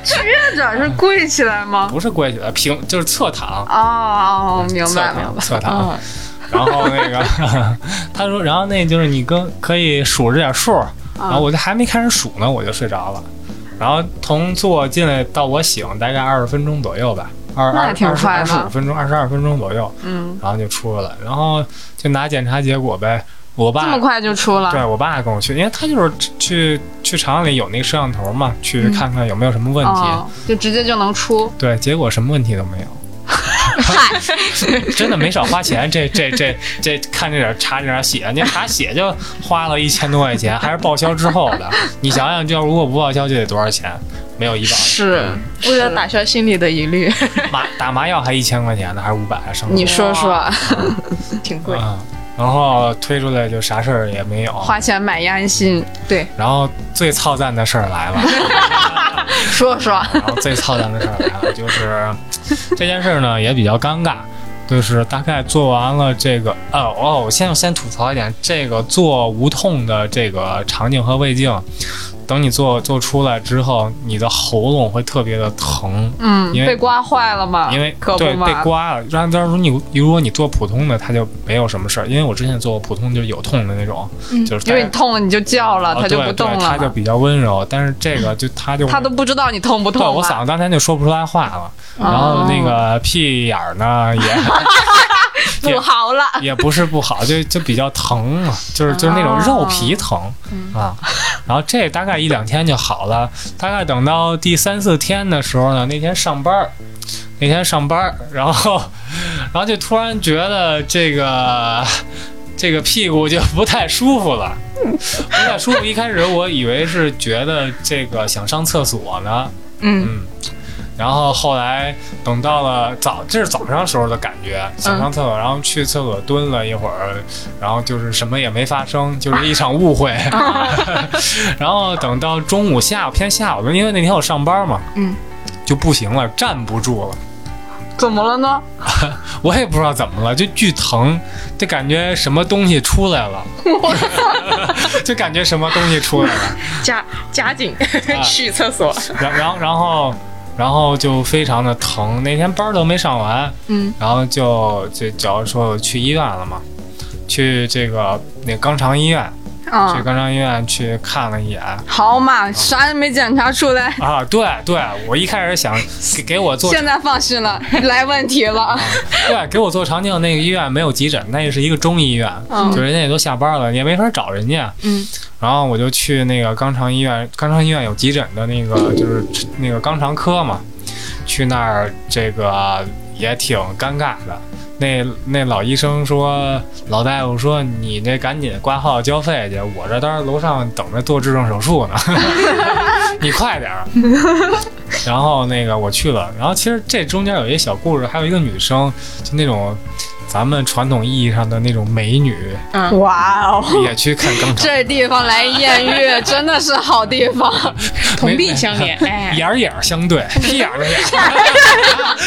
撅着是跪起来吗？不是跪起来，平就是侧躺，哦哦，明白明白。侧躺。嗯，然后那个 他说，然后那就是你跟可以数着点数，然后我就还没开始数呢，我就睡着了。然后从坐进来到我醒，大概二十分钟左右吧，二二二十五分钟，二十二分钟左右，嗯，然后就出来了，然后就拿检查结果呗。我爸这么快就出了。对我爸跟我去，因为他就是去去厂里有那个摄像头嘛，去嗯看看有没有什么问题。哦，就直接就能出。对，结果什么问题都没有。真的没少花钱，这这这这看这点儿查这点儿血，你查血就花了一千多块钱，还是报销之后的。你想想，就如果不报销就得多少钱？没有医保，是，为了打消心里的疑虑，麻打麻药还一千块钱呢，还是五百？剩你说说，挺贵。啊，然后推出来就啥事儿也没有。花钱买一安心。对，然后最操蛋的事儿来了。说说，然后最操蛋的事儿来了，就是这件事儿呢也比较尴尬，就是大概做完了这个，哦哦，我先先吐槽一点，这个做无痛的这个肠镜和胃镜，等你做做出来之后，你的喉咙会特别的疼，嗯，因为被刮坏了吗？因为可不对被。刮了。然后当时你如果你做普通的，它就没有什么事儿，因为我之前做过普通就是有痛的那种，嗯就是因为你痛了，你就叫了，哦它就不动了它就比较温柔，但是这个就它就他都不知道你痛不对痛对我嗓子当天就说不出来话了，然后那个屁眼儿呢也不好了。也不是不好，就就比较疼嘛，就是就是那种肉皮疼啊。然后这大概一两天就好了，大概等到第三四天的时候呢，那天上班儿，那天上班儿，然后 然后就突然觉得这个。这个屁股就不太舒服了，不太舒服。一开始我以为是觉得这个想上厕所呢，嗯，嗯，然后后来等到了早，这是早上时候的感觉，想上厕所，然后去厕所蹲了一会儿，然后就是什么也没发生，就是一场误会。然后等到中午、下午偏下午，因为那天我上班嘛，嗯，就不行了，站不住了。怎么了呢？我也不知道怎么了，就巨疼，就感觉什么东西出来了，就感觉什么东西出来了。夹夹紧啊去厕所。然然后然后然后就非常的疼，那天班儿都没上完，嗯，然后就就假如说我去医院了嘛，去这个那肛肠医院，去啊，肛肠医院去看了一眼。好嘛，啥也没检查出来，啊，对对，我一开始想给给我做，现在放心了，来问题了。对，给我做肠镜那个医院没有急诊，那也是一个中医院，嗯就人家也都下班了，也没法找人家。嗯，然后我就去那个肛肠医院，肛肠医院有急诊的那个，就是那个肛肠科嘛，去那儿这个也挺尴尬的。那那老医生说，老大夫说你那赶紧挂号交费去，我这当时楼上等着做智障手术呢，你快点儿。然后那个我去了，然后其实这中间有一小故事，还有一个女生，就那种咱们传统意义上的那种美女，嗯，哇哦，也去看肛场，这地方来艳遇真的是好地方。同病相怜，哎，眼儿眼儿相对，屁眼儿对眼儿，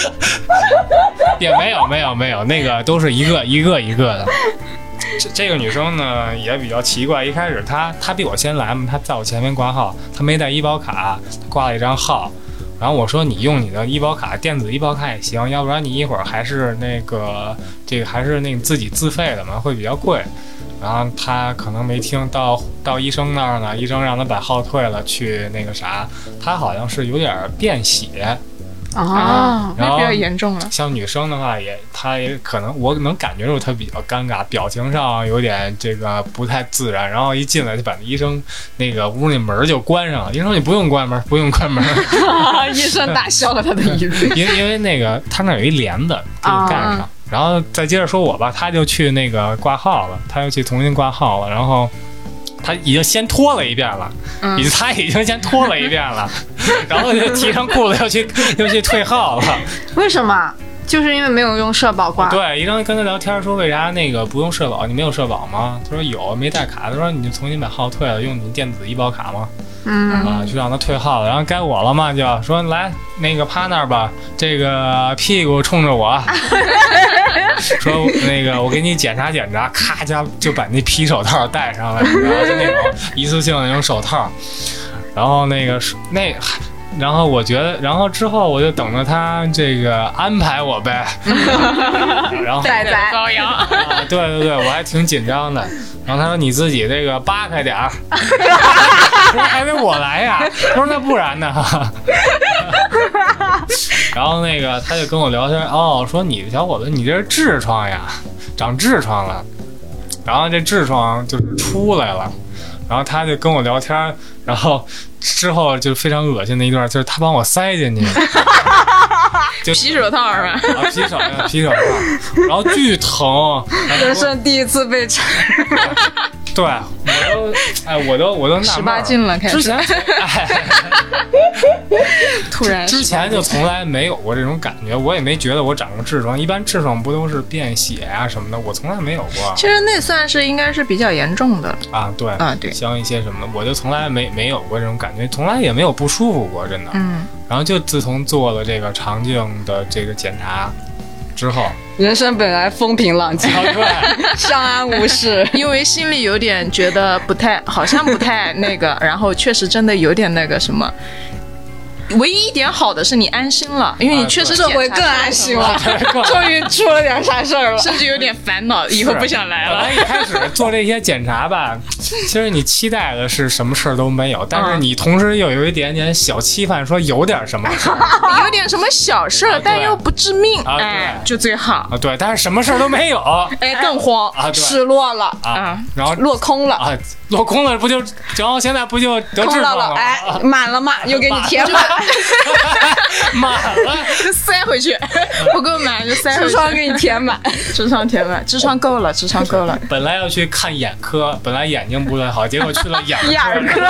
也没有没有没有，那个都是一个一个一个的。这这个女生呢也比较奇怪，一开始她她比我先来嘛，她在我前面挂号，她没带医保卡，她挂了一张号。然后我说你用你的医保卡，电子医保卡也行，要不然你一会儿还是那个这个还是那个自己自费的嘛，会比较贵。然后他可能没听到到医生那儿呢，医生让他把号退了，去那个啥，他好像是有点便血。啊，然后那比较严重了。像女生的话也，她也可能我能感觉出她比较尴尬，表情上有点这个不太自然。然后一进来就把那医生那个屋那门就关上了。医生说你不用关门，不用关门，医生打消了他的疑虑。因为因为那个他那有一帘子给你盖上。然后再接着说我吧，他就去那个挂号了，他又去重新挂号了，然后。他已经先脱了一遍了，嗯已经他已经先脱了一遍了，然后就提上裤子要去要去退号了。为什么？就是因为没有用社保挂。对，医生跟他聊天说为啥那个不用社保？你没有社保吗？他说有，没带卡。他说你就重新把号退了，用你电子医保卡吗？嗯，啊，就让他退号了。然后该我了嘛，就说来那个趴那儿吧，这个屁股冲着我，说那个我给你检查检查，咔家就把那皮手套戴上了，然后就那种一次性的那种手套。然后那个是那。然后我觉得，然后之后我就等着他这个安排我呗，然后仔仔，羔羊，啊，对对对，我还挺紧张的。然后他说你自己这个扒开点儿，我说还得我来呀？他说那不然呢？然后那个他就跟我聊天，哦，说你小伙子你这是痔疮呀，长痔疮了。然后这痔疮就是出来了，然后他就跟我聊天，然后之后就非常恶心的一段，就是他帮我塞进去，就皮手套是吧？啊皮手套皮手套，然后巨疼，人生第一次被插。对，我都，哎，我都，我都纳十八禁了，开始之前，哎，突然之前就从来没有过这种感觉，我也没觉得我长过痔疮。一般痔疮不都是便血啊什么的，我从来没有过其实那算是应该是比较严重的啊。对，啊，对，像一些什么的，我就从来没没有过这种感觉，从来也没有不舒服过，真的。嗯，然后就自从做了这个肠镜的这个检查之后，人生本来风平浪静，相安 无事。因为心里有点觉得不太，好像不太那个，然后确实真的有点那个什么。唯一一点好的是你安心了，因为你确实这回更安心了，终于出了点啥事儿了。甚至有点烦恼，以后不想来了。一开始做这些检查吧，其实你期待的是什么事儿都没有，但是你同时又有一点点小期盼，说有点什么事儿。有点什么小事儿，但又不致命，哎，就最好。啊，对，但是什么事儿都没有。啊，哎，更慌。啊失落了，啊然后落空了，啊落空了，不就然后现在不就得痔疮空到了，了？哎啊，满了吗？又给你填满，满了。就塞回去，不够满就塞回去。痔疮给你填满。痔疮填满，痔疮够了，痔疮够了。本来要去看眼科，本来眼睛不太好，结果去了眼科，眼科，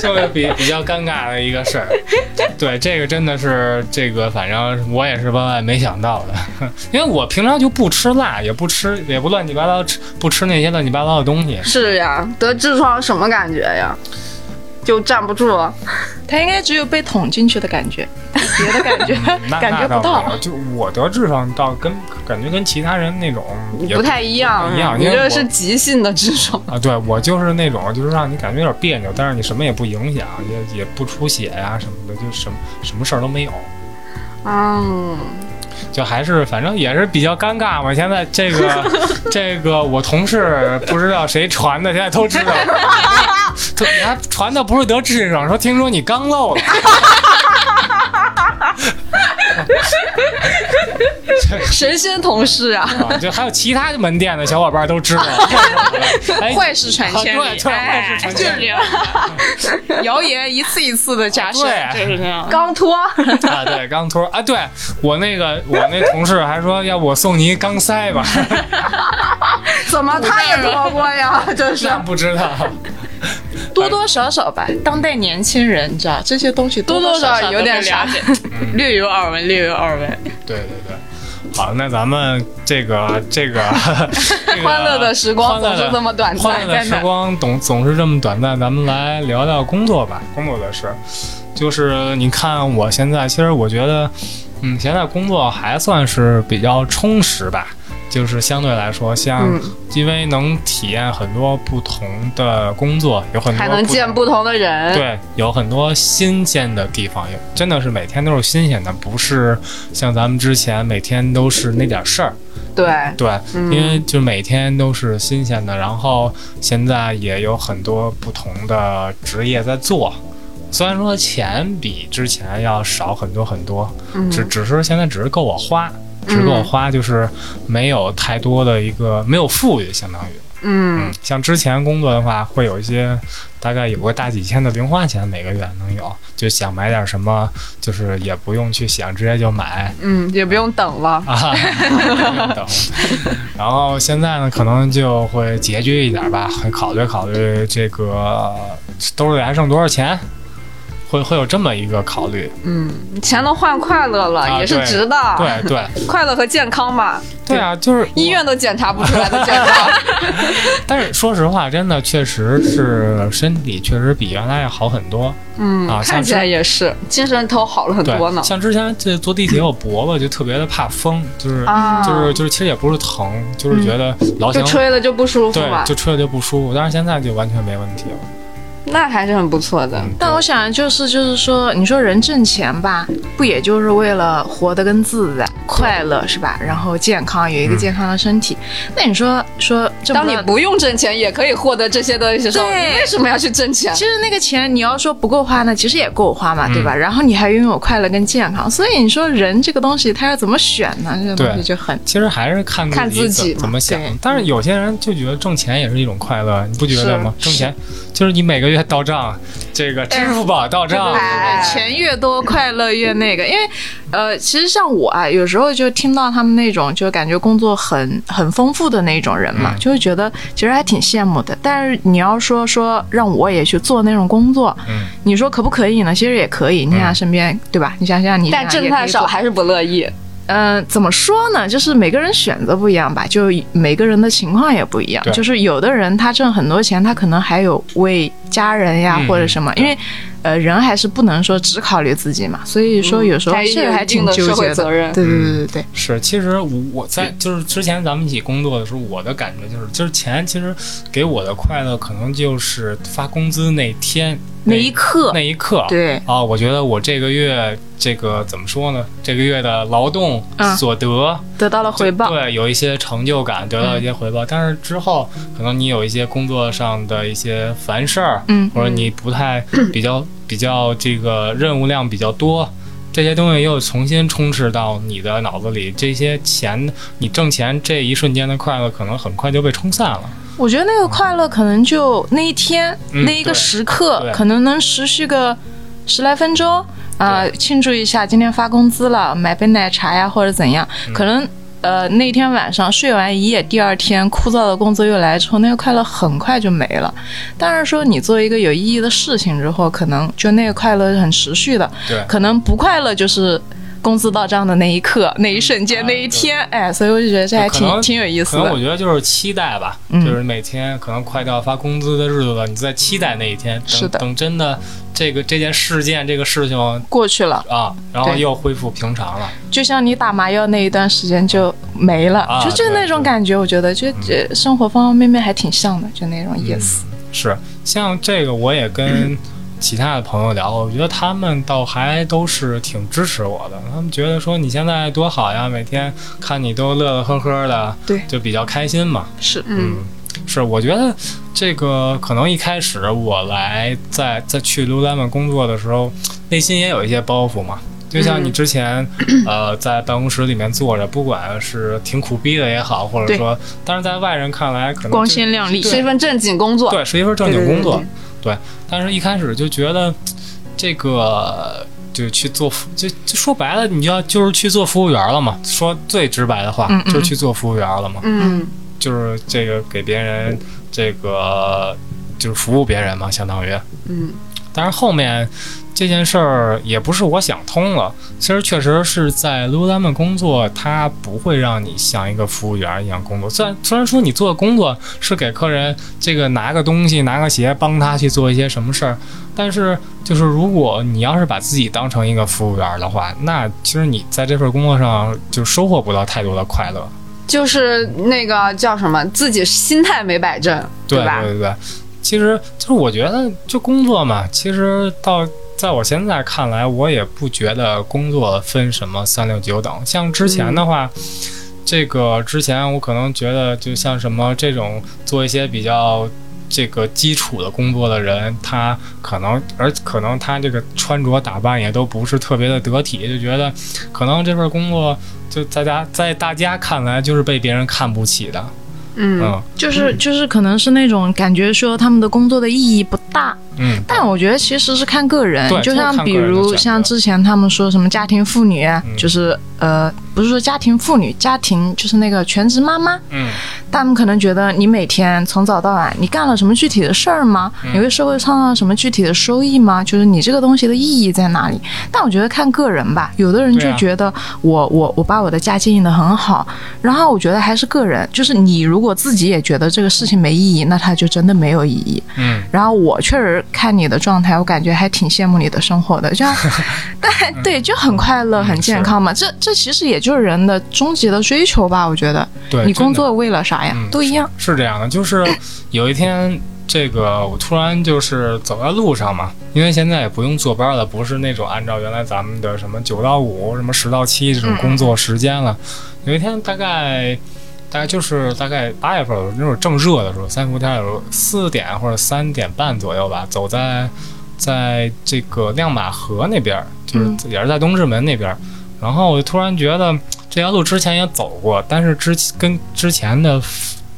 就是比比较尴尬的一个事儿。对，这个真的是这个，反正我也是万万没想到的，因为我平常就不吃辣，也不吃，也不乱七八糟吃，不吃那些乱七八糟的东西。是呀，得痔疮什么感觉呀？就站不住了。他应该只有被捅进去的感觉，别的感觉 感觉不到就我得痔疮，倒跟感觉跟其他人那种也不太一样，一样你这是急性的痔疮。啊，对我就是那种，就是让你感觉有点别扭，但是你什么也不影响，也也不出血呀、什么的，就什么什么事儿都没有，嗯，就还是反正也是比较尴尬嘛。现在这个 这个我同事不知道谁传的，现在都知道。对，他传的不是得痔疮，说听说你刚漏了。神仙同事啊，啊，就还有其他门店的小伙伴都知道。哎坏事传千里，啊对对坏事传千里哎就是这样。谣言一次一次的加深，对就是这样。刚脱，啊，对，钢托啊，对我那个我那同事还说，要不我送你一钢塞吧？怎么他也脱过呀？这是那不知道。多多少少吧，当代年轻人你知道这些东西多多少少有点了解，略有耳闻，略有耳闻。对对对。好，那咱们这个 这个欢乐的时光总是这么短暂，欢乐的时光总总是这么短暂。咱们来聊聊工作吧，工作的事。就是你看，我现在其实我觉得，嗯，现在工作还算是比较充实吧。就是相对来说，像因为能体验很多不同的工作，有很多还能见不同的人，对，有很多新鲜的地方，也真的是每天都是新鲜的，不是像咱们之前每天都是那点事儿。对。对，因为就每天都是新鲜的，然后现在也有很多不同的职业在做，虽然说钱比之前要少很多很多，只只是现在只是够我花。只够花，就是没有太多的一个没有富裕，相当于，嗯，像之前工作的话，会有一些大概有个大几千的零花钱，每个月能有，就想买点什么，就是也不用去想，直接就买，嗯，也不用等了啊，等。然后现在呢，可能就会拮据一点吧，会考虑考虑这个兜里还剩多少钱。会会有这么一个考虑，嗯，钱能换快乐了，也是值的，对对，快乐和健康嘛，对啊，就是医院都检查不出来的健康。但是说实话，真的确实是身体确实比原来要好很多，嗯啊，看起来也是精神头好了很多呢。像之前这坐地铁，我脖子就特别的怕风，就是就是就是，其实也不是疼，就是觉得老想吹了就不舒服，对，就吹了就不舒服。但是现在就完全没问题了。那还是很不错的，但我想就是就是说，你说人挣钱吧，不也就是为了活得更自在、快乐是吧？然后健康，有一个健康的身体。那你说说，当你不用挣钱也可以获得这些东西的时候，你为什么要去挣钱？其实那个钱你要说不够花呢，其实也够花嘛，对吧？然后你还拥有快乐跟健康，所以你说人这个东西他要怎么选呢？这个东西就很，其实还是看看自己怎么想。但是有些人就觉得挣钱也是一种快乐，你不觉得吗？挣钱就是你每个月。到账，这个支付宝到账，钱越多快乐越那个。因为，呃，其实像我啊，有时候就听到他们那种，就感觉工作很很丰富的那种人嘛，就会觉得其实还挺羡慕的。但是你要说说让我也去做那种工作，嗯，你说可不可以呢？其实也可以。你想身边对吧？你想想你，但挣太少还是不乐意。嗯，怎么说呢？就是每个人选择不一样吧，就每个人的情况也不一样。就是有的人他挣很多钱，他可能还有为家人呀或者什么，因为呃人还是不能说只考虑自己嘛。所以说有时候这个还挺纠结的。对对对对对，是。其实我在就是之前咱们一起工作的时候，我的感觉就是，就是钱其实给我的快乐可能就是发工资那天。那一刻，那一刻，对啊，我觉得我这个月这个怎么说呢？这个月的劳动所得得到了回报，对，有一些成就感，得到一些回报。但是之后可能你有一些工作上的一些烦事儿，嗯，或者你不太 比较比较这个任务量比较多，这些东西又重新充斥到你的脑子里，这些钱你挣钱这一瞬间的快乐，可能很快就被冲散了。我觉得那个快乐可能就那一天那一个时刻，可能能持续个十来分钟啊，庆祝一下今天发工资了，买杯奶茶呀或者怎样。可能呃那天晚上睡完一夜，第二天枯燥的工作又来之后，那个快乐很快就没了。但是说你做一个有意义的事情之后，可能就那个快乐是很持续的。对，可能不快乐就是。工资到账的那一刻、那一瞬间、那一天，哎，所以我就觉得这还挺挺有意思的。可能我觉得就是期待吧，就是每天可能快到发工资的日子了，你在期待那一天。是的。等真的这个这件事件、这个事情过去了啊，然后又恢复平常了。就像你打麻药那一段时间就没了，就就那种感觉，我觉得就生活方方面面还挺像的，就那种意思。是，像这个我也跟。其他的朋友聊，我觉得他们倒还都是挺支持我的。他们觉得说你现在多好呀，每天看你都乐乐呵呵的，对，就比较开心嘛。是，嗯，是。我觉得这个可能一开始我来在在去 Lululemon 工作的时候，内心也有一些包袱嘛。就像你之前，呃，在办公室里面坐着，不管是挺苦逼的也好，或者说，但是在外人看来可能光鲜亮丽，是一份正经工作，对，是一份正经工作。对，但是一开始就觉得，这个就去做服，就就说白了，你就要就是去做服务员了嘛。说最直白的话，就是去做服务员了嘛。嗯，就是这个给别人这个就是服务别人嘛，相当于。嗯但是后面这件事儿也不是我想通了，其实确实是在 Lululemon 工作，它不会让你像一个服务员一样工作。虽然虽然说你做的工作是给客人这个拿个东西、拿个鞋，帮他去做一些什么事儿，但是就是如果你要是把自己当成一个服务员的话，那其实你在这份工作上就收获不到太多的快乐。就是那个叫什么，自己心态没摆正，对吧？对对对，其实就是我觉得就工作嘛，其实到在我现在看来，我也不觉得工作分什么三六九等。像之前的话，这个之前我可能觉得，就像什么这种做一些比较。这个基础的工作的人，他可能，而可能他这个穿着打扮也都不是特别的得体，就觉得可能这份工作就在家在大家看来就是被别人看不起的，嗯。嗯就是就是可能是那种感觉说他们的工作的意义不大，嗯，但我觉得其实是看个人，就像比如像之前他们说什么家庭妇女，嗯就是呃不是说家庭妇女，家庭就是那个全职妈妈，嗯他们可能觉得你每天从早到晚，你干了什么具体的事儿吗？嗯你为社会创造什么具体的收益吗？就是你这个东西的意义在哪里？但我觉得看个人吧，有的人就觉得我、我我把我的家经营的很好，然后我觉得还是个人，就是你如果自己也觉得这个事情没意义，那它就真的没有意义。嗯。然后我确实看你的状态，我感觉还挺羡慕你的生活的，这样，但对就很快乐、嗯很健康嘛。这这其实也就是人的终极的追求吧，我觉得。对，你工作为了啥呀？嗯都一样。是这样的，就是有一天，这个我突然就是走在路上嘛，因为现在也不用坐班了，不是那种按照原来咱们的什么九到五、什么十到七这种工作时间了。有一天大概。大概就是大概八月份儿那会儿正热的时候，三伏天儿有时候四点或者三点半左右吧，走在在这个亮马河那边，就是嗯也是在东直门那边儿。然后我就突然觉得这条路之前也走过，但是之跟之前的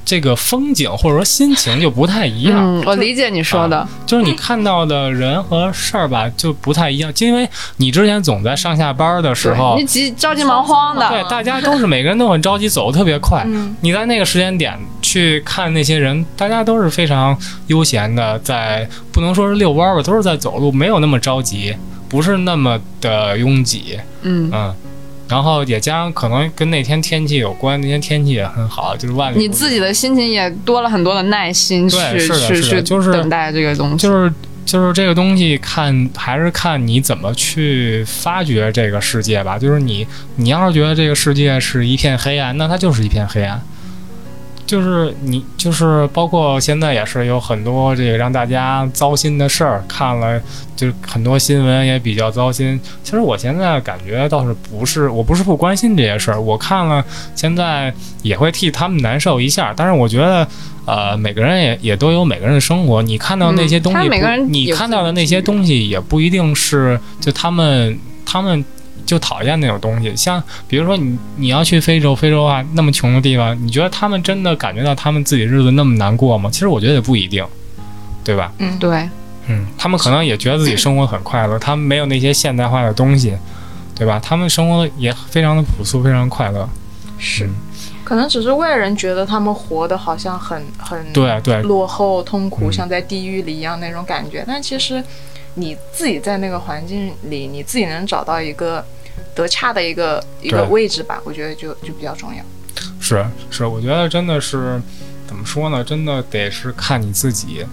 这个风景或者说心情就不太一样。嗯，我理解你说的，就是你看到的人和事儿吧，就不太一样，就因为你之前总在上下班的时候你，急着急忙慌的，对，大家都是每个人都很着急，走的特别快。嗯你在那个时间点去看那些人，大家都是非常悠闲的，在不能说是遛弯儿吧，都是在走路，没有那么着急，不是那么的拥挤，嗯，嗯。然后也加上可能跟那天天气有关，那天天气也很好，就是万里无你自己的心情也多了很多的耐心去对是的去去是的就是等待这个东西，就是就是这个东西看还是看你怎么去发掘这个世界吧。就是你你要是觉得这个世界是一片黑暗，那它就是一片黑暗。就是你就是包括现在也是有很多这个让大家糟心的事儿，看了就很多新闻也比较糟心。其实我现在感觉倒是不是，我不是不关心这些事儿，我看了现在也会替他们难受一下。但是我觉得，呃，每个人也也都有每个人的生活，你看到那些东西，你看到的那些东西也不一定是就他们他们。就讨厌那种东西，像比如说你你要去非洲，非洲啊那么穷的地方，你觉得他们真的感觉到他们自己日子那么难过吗？其实我觉得也不一定，对吧？嗯，对，嗯，他们可能也觉得自己生活很快乐，他们没有那些现代化的东西，对吧？他们生活也非常的朴素，非常快乐。是嗯，可能只是外人觉得他们活得好像很很对对落后、痛苦，嗯像在地狱里一样那种感觉。但其实你自己在那个环境里，你自己能找到一个得恰的一个一个位置吧，我觉得就就比较重要。是是，我觉得真的是怎么说呢？真的得是看你自己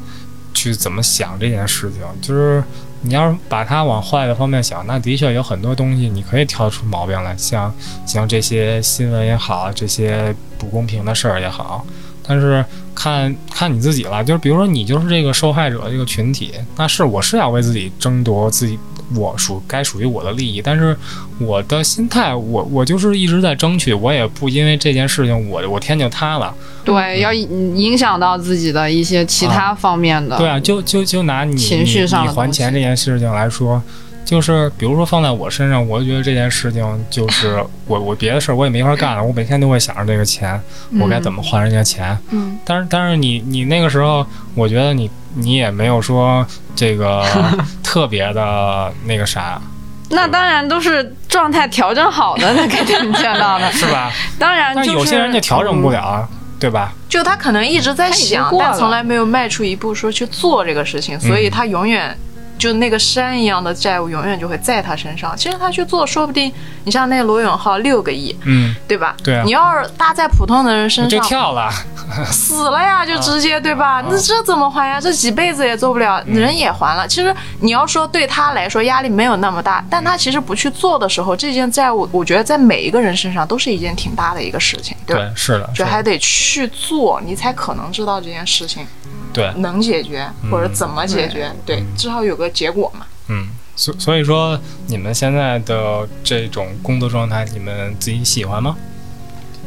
去怎么想这件事情。就是你要是把它往坏的方面想，那的确有很多东西你可以挑出毛病来，像像这些新闻也好，这些不公平的事儿也好。但是看看你自己了，就是比如说你就是这个受害者这个群体，那是我是要为自己争夺自己我属该属于我的利益，但是我的心态，我我就是一直在争取，我也不因为这件事情我我天就塌了。对，要影影响到自己的一些其他方面的，对啊，就就就拿你情绪上你你还钱这件事情来说，就是比如说放在我身上，我就觉得这件事情就是 我我别的事儿我也没法干了，我每天都会想着这个钱，我该怎么还人家钱。嗯，但是但是你你那个时候，我觉得你你也没有说这个 特别的那个啥，那当然都是状态调整好的，那肯定见到的，是吧？当然、就是，但有些人就调整不了对吧？就他可能一直在想，但从来没有迈出一步说去做这个事情，所以他永远就那个山一样的债务永远就会在他身上。其实他去做，说不定你像那罗永浩六个亿，嗯，对吧？对啊你要是搭在普通的人身上就上，跳了，死了呀，就直接对吧？那这怎么还呀？这几辈子也做不了，人也还了。其实你要说对他来说压力没有那么大，但他其实不去做的时候，这件债务，我觉得在每一个人身上都是一件挺大的一个事情，对吧？对，是的就还得去做，你才可能知道这件事情对，能解决或者怎么解决，对，至少有个结果嘛。嗯，所所以说，你们现在的这种工作状态，你们自己喜欢吗？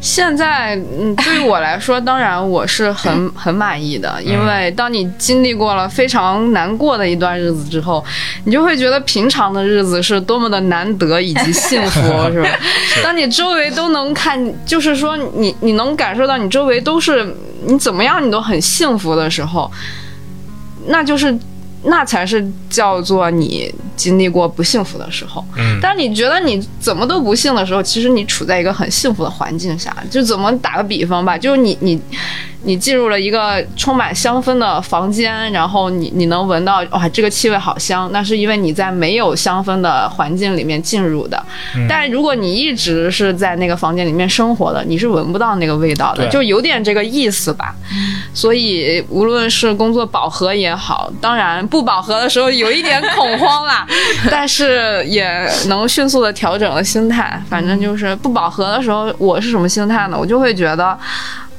现在，嗯，对于我来说，当然我是很很满意的，因为当你经历过了非常难过的一段日子之后，你就会觉得平常的日子是多么的难得以及幸福，是吧？当你周围都能看，就是说你你能感受到你周围都是你怎么样你都很幸福的时候，那就是那才是叫做你经历过不幸福的时候。嗯，当你觉得你怎么都不幸的时候，其实你处在一个很幸福的环境下。就怎么打个比方吧，就是你你你进入了一个充满香氛的房间，然后你你能闻到哇这个气味好香，那是因为你在没有香氛的环境里面进入的。嗯但如果你一直是在那个房间里面生活的，你是闻不到那个味道的，就有点这个意思吧。所以无论是工作饱和也好，当然不饱和的时候有一点恐慌啦，但是也能迅速的调整了心态。反正就是不饱和的时候，我是什么心态呢？我就会觉得。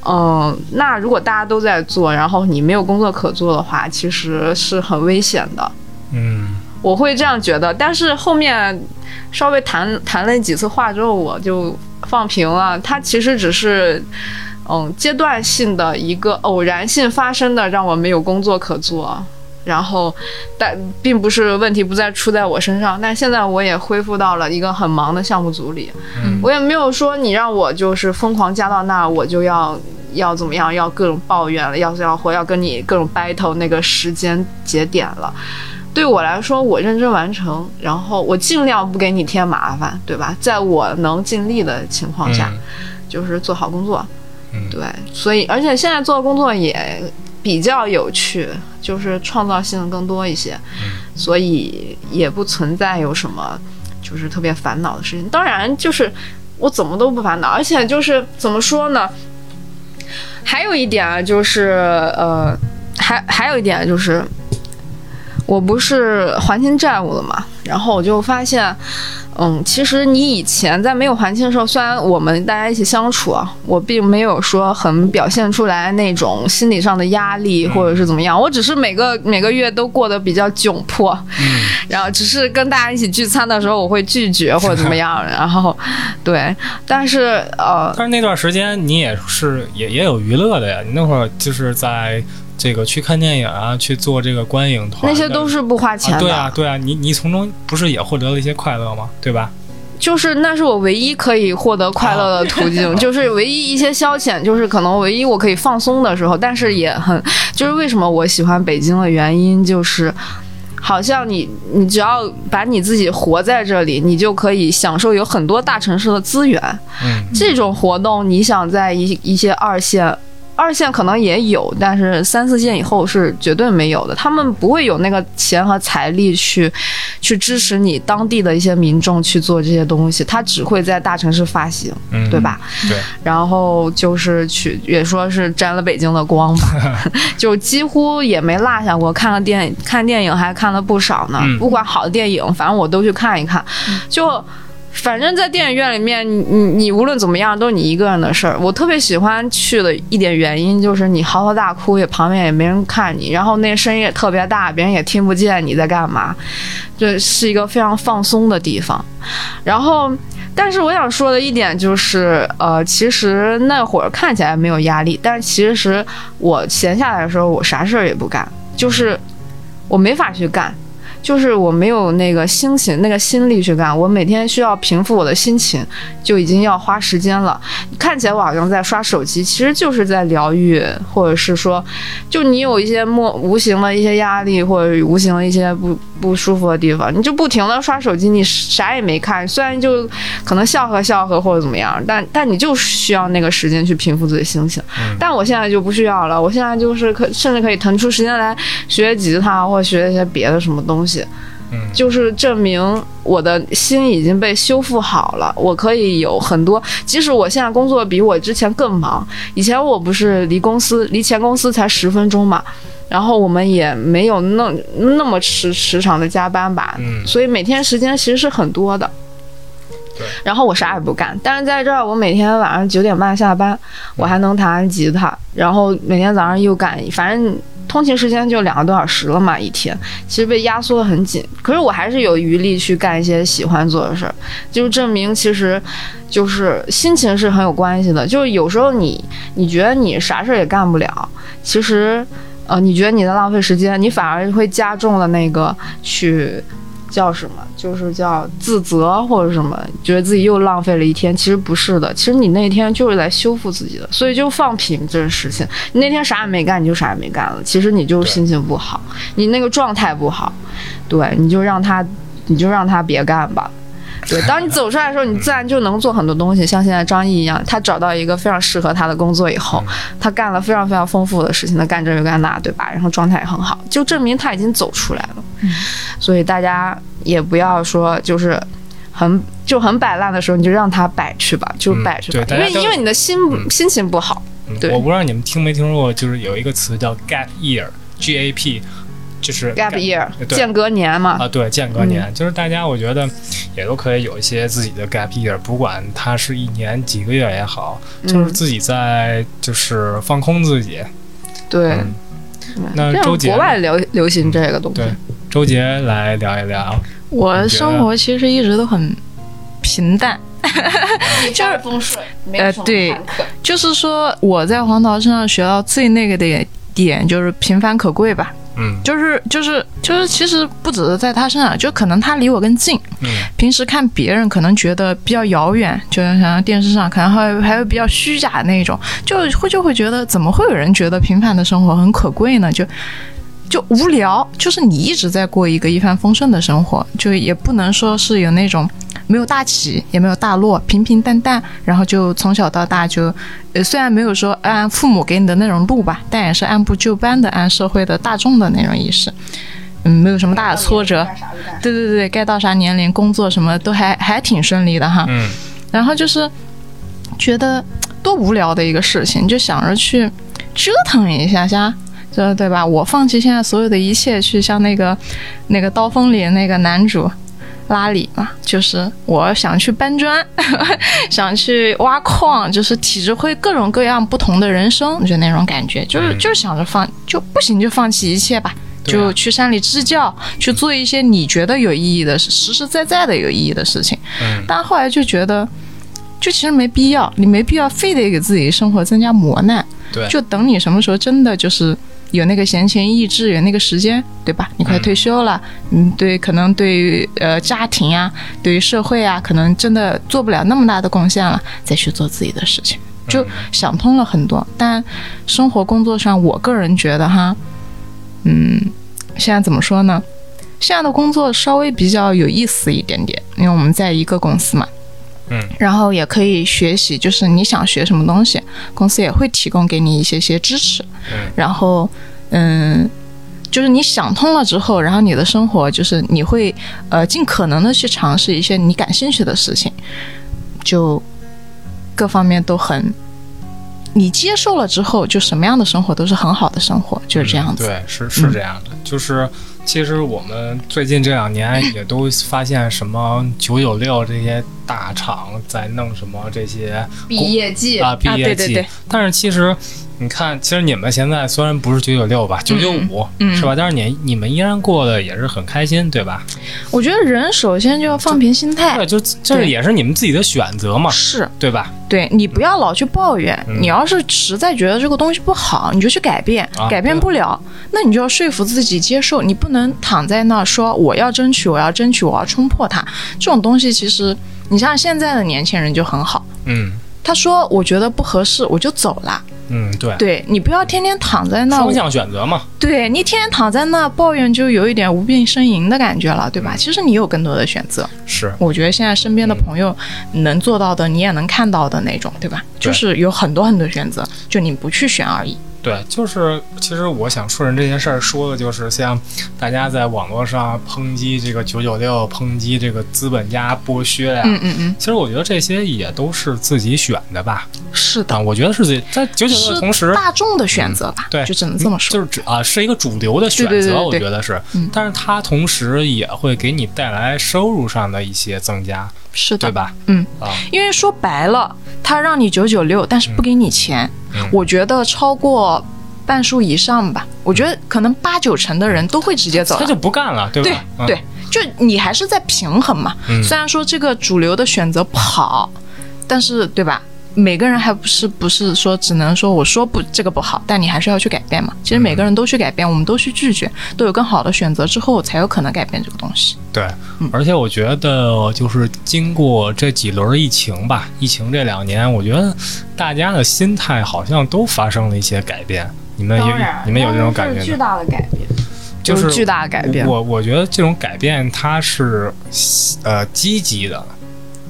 嗯，那如果大家都在做，然后你没有工作可做的话，其实是很危险的。嗯，我会这样觉得，但是后面稍微谈谈了几次话之后，我就放平了。它其实只是，嗯，阶段性的一个偶然性发生的，让我没有工作可做。然后，但并不是问题不再出在我身上，但现在我也恢复到了一个很忙的项目组里，嗯我也没有说你让我就是疯狂加到那，我就要要怎么样，要各种抱怨了，要死要活要跟你各种 battle 那个时间节点了。对我来说，我认真完成，然后我尽量不给你添麻烦，对吧？在我能尽力的情况下，嗯就是做好工作。嗯对，所以而且现在做的工作也比较有趣，就是创造性更多一些，嗯所以也不存在有什么就是特别烦恼的事情。当然，就是我怎么都不烦恼，而且就是怎么说呢？还有一点啊，就是呃，还还有一点就是，我不是还清债务了嘛，然后我就发现，嗯，其实你以前在没有还清的时候，虽然我们大家一起相处啊，我并没有说很表现出来那种心理上的压力或者是怎么样，我只是每个每个月都过得比较窘迫，然后只是跟大家一起聚餐的时候我会拒绝或者怎么样，然后对，但是呃，但是那段时间你也是也也有娱乐的呀，你那会儿就是在这个去看电影啊，去做这个观影团，那些都是不花钱的，啊对啊，对啊，你你从中不是也获得了一些快乐吗？对吧？就是那是我唯一可以获得快乐的途径，就是唯一一些消遣，就是可能唯一我可以放松的时候，但是也很，就是为什么我喜欢北京的原因就是。好像你，你只要把你自己活在这里，你就可以享受有很多大城市的资源。嗯这种活动，你想在一一些二线，二线可能也有，但是三四线以后是绝对没有的。他们不会有那个钱和财力去去支持你当地的一些民众去做这些东西，他只会在大城市发行，嗯，对？吧？对，然后就是去也说是沾了北京的光吧，就几乎也没落下过。看了电影，看电影还看了不少呢。嗯不管好的电影，反正我都去看一看。就反正，在电影院里面，你你无论怎么样，都是你一个人的事儿。我特别喜欢去的一点原因就是你嚎啕大哭，也旁边也没人看你，然后那声音也特别大，别人也听不见你在干嘛。这是一个非常放松的地方。然后，但是我想说的一点就是，呃，其实那会儿看起来没有压力，但其实我闲下来的时候，我啥事儿也不干，就是我没法去干。就是我没有那个心情、那个心力去干。我每天需要平复我的心情，就已经要花时间了。看起来我好像在刷手机，其实就是在疗愈，或者是说，就你有一些莫无形的一些压力，或者无形的一些不不舒服的地方，你就不停的刷手机，你啥也没看，虽然就可能笑呵笑呵或者怎么样，但但你就需要那个时间去平复自己心情。但我现在就不需要了，我现在就是可甚至可以腾出时间来学吉他或学一些别的什么东西。嗯，就是证明我的心已经被修复好了，我可以有很多，即使我现在工作比我之前更忙，以前我不是离公司离前公司才十分钟嘛，然后我们也没有那那么时时常的加班吧，嗯。所以每天时间其实是很多的。对。然后我啥也不干，但是在这儿，我每天晚上九点半下班，我还能弹吉他，然后每天早上又干，反正通勤时间就两个多小时了嘛，一天，其实被压缩的很紧。可是我还是有余力去干一些喜欢做的事儿，就是证明其实就是心情是很有关系的。就是有时候你你觉得你啥事儿也干不了，其实呃你觉得你在浪费时间，你反而会加重了那个去。叫什么？就是叫自责或者什么，觉得自己又浪费了一天。其实不是的，其实你那天就是在修复自己的，所以就放平这个事情。你那天啥也没干，你就啥也没干了。其实你就是心情不好，你那个状态不好，对，你就让他，你就让他别干吧。对，当你走出来的时候，你自然就能做很多东西。像现在张译一样，他找到一个非常适合他的工作以后，他干了非常非常丰富的事情，他干这又干那，对吧？然后状态也很好，就证明他已经走出来了。所以大家也不要说就是很就很摆烂的时候，你就让他摆去吧，就嗯摆去吧，因为因为你的心、嗯心情不好。嗯对我不知道你们听没听说过，就是有一个词叫 gap year，G A P，就是 gap year 对。间隔年嘛，啊，对，间隔嗯。年，就是大家我觉得也都可以有一些自己的 gap year，不管它是一年几个月也好，就是嗯自己在就是放空自己。对。那周杰国外流流行这个东西。对，周杰来聊一聊，我生活其实一直都很平淡，就是风水，呃对。就是说我在黄桃身上学到最那个的点就是平凡可贵吧，嗯就是就是就是其实不只是在他身上，就可能他离我更近，嗯平时看别人可能觉得比较遥远，就像电视上可能还会还会比较虚假那种，就会就会觉得怎么会有人觉得平凡的生活很可贵呢？就就无聊，就是你一直在过一个一帆风顺的生活，就也不能说是有那种没有大起也没有大落，平平淡淡，然后就从小到大就，呃，虽然没有说按父母给你的那种路吧，但也是按部就班的按社会的大众的那种意识，嗯，没有什么大的挫折，对对对，该到啥年龄工作什么都还还挺顺利的哈。嗯。然后就是觉得多无聊的一个事情，就想着去折腾一下下，这对吧？我放弃现在所有的一切，去像那个那个刀锋里的那个男主。拉里嘛，就是我想去搬砖，想去挖矿，就是体制会各种各样不同的人生，就那种感觉，就是嗯就是想着放，就不行就放弃一切吧，就去山里支教，去做一些你觉得有意义的事，实实在在的有意义的事情。嗯但后来就觉得，就其实没必要，你没必要非得给自己生活增加磨难。对就等你什么时候真的就是有那个闲情逸致，有那个时间，对吧？你快嗯退休了，嗯，对，可能对于呃家庭啊，对于社会啊，可能真的做不了那么大的贡献了，再去做自己的事情，就嗯想通了很多。但生活工作上，我个人觉得哈，嗯，现在怎么说呢？现在的工作稍微比较有意思一点点，因为我们在一个公司嘛，嗯，然后也可以学习，就是你想学什么东西，公司也会提供给你一些些支持，嗯然后嗯。就是你想通了之后，然后你的生活就是你会呃尽可能的去尝试一些你感兴趣的事情，就各方面都很，你接受了之后，就什么样的生活都是很好的生活，就是这样子。嗯对，是是这样的，就是其实我们最近这两年也都发现什么九九六这些大厂在弄什么这些毕业季啊毕业季，对对对。但是其实你看，其实你们现在虽然不是九九六吧，九九五嗯是吧？但是你你们依然过得也是很开心，对吧？我觉得人首先就要放平心态对，，就这也是你们自己的选择嘛，是对吧？对你不要老去抱怨，嗯你要是实在觉得这个东西不好，你就去改变，啊改变不了，那你就要说服自己接受，你不能躺在那儿说我要争取，我要争取，我要冲破它。这种东西其实，你像现在的年轻人就很好，嗯他说我觉得不合适，我就走了。嗯，对，对你不要天天躺在那儿，双向选择嘛。对你天天躺在那儿抱怨，就有一点无病呻吟的感觉了，对吧？其实你有更多的选择。是，我觉得现在身边的朋友能做到的，你也能看到的那种，对吧？就是有很多很多选择，就你不去选而已。对，就是其实我想顺着这件事儿说的，就是像大家在网络上抨击这个九九六，抨击这个资本家剥削呀、嗯嗯嗯，其实我觉得这些也都是自己选的吧。是的啊，，我觉得是自己在九九六的同时，大众的选择吧？对，就只能这么说。就是指啊，是一个主流的选择，对对对对我觉得是。嗯但是它同时也会给你带来收入上的一些增加，是的，对吧？嗯啊，因为说白了，他让你九九六，但是不给你钱，嗯我觉得超过半数以上吧，我觉得可能八九成的人都会直接走了。他就不干了，对吧？对嗯对，就你还是在平衡嘛。嗯虽然说这个主流的选择不好，但是对吧？每个人还不是不是说只能说我说不这个不好，但你还是要去改变嘛。其实每个人都去改变，我们都去拒绝，都有更好的选择之后，才有可能改变这个东西。对嗯，而且我觉得就是经过这几轮疫情吧，疫情这两年，我觉得大家的心态好像都发生了一些改变。你们有你们有这种感觉吗？大的改变，就是巨大的改变。我我觉得这种改变它是呃积极的，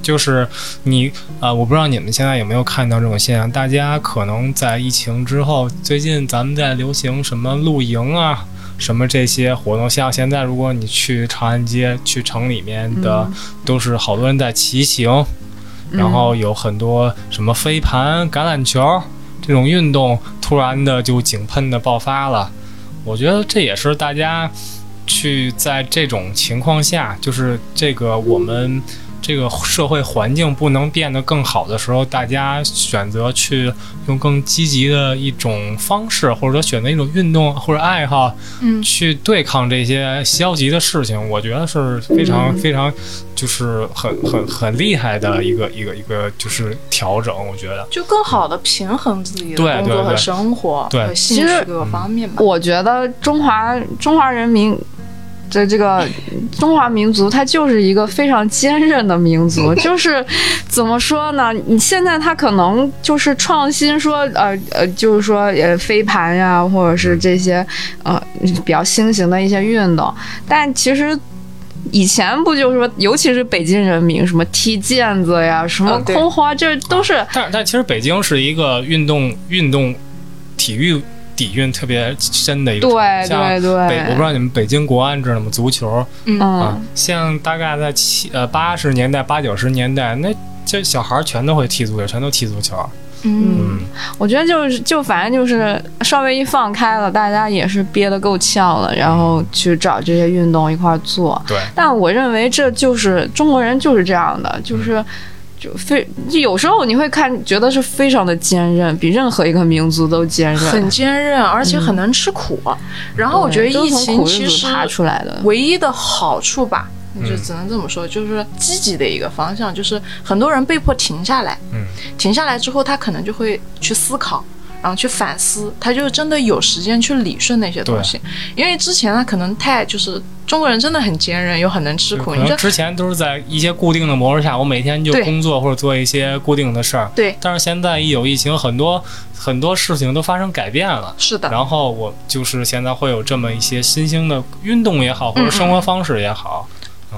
就是你呃，我不知道你们现在有没有看到这种现象，大家可能在疫情之后，最近咱们在流行什么露营啊。什么这些活动，像现在如果你去长安街、去城里面的，嗯都是好多人在骑行，然后有很多什么飞盘、橄榄球这种运动，突然的就井喷的爆发了。我觉得这也是大家去在这种情况下，就是这个我们这个社会环境不能变得更好的时候，大家选择去用更积极的一种方式，或者说选择一种运动或者爱好，嗯去对抗这些消极的事情，我觉得是非常非常就是很很很厉害的一个一个一个就是调整，我觉得。就更好的平衡自己的工作和生活对其实各个方面吧。我觉得中华中华人民。这这个中华民族，它就是一个非常坚韧的民族。就是怎么说呢？你现在它可能就是创新说，呃呃，就是说呃飞盘呀，或者是这些呃比较新型的一些运动，但其实。以前不就是说，尤其是北京人民，什么踢毽子呀，什么空花，这都是但但其实北京是一个运动运动体育底蕴特别深的一个对对对，北我不知道你们北京国安知道吗？足球嗯像大概在七呃八十年代八九十年代，那这小孩儿全都会踢足球，全都踢足球。嗯嗯，我觉得就是就反正就是稍微一放开了，大家也是憋得够呛了，然后去找这些运动一块做。对，但我认为这就是中国人就是这样的，就是。就非有时候你会看，觉得是非常的坚韧，比任何一个民族都坚韧。很坚韧，而且很能吃苦。然后我觉得疫情其实爬出来的。唯一的好处吧，嗯就只能这么说，就是积极的一个方向，就是很多人被迫停下来，嗯，停下来之后，他可能就会去思考。然后去反思，他就真的有时间去理顺那些东西，因为之前他可能太就是中国人真的很坚韧，又很能吃苦。可你说之前都是在一些固定的模式下，我每天就工作或者做一些固定的事儿。对，但是现在一有疫情，很多很多事情都发生改变了。是的，然后我就是现在会有这么一些新兴的运动也好，或者生活方式也好，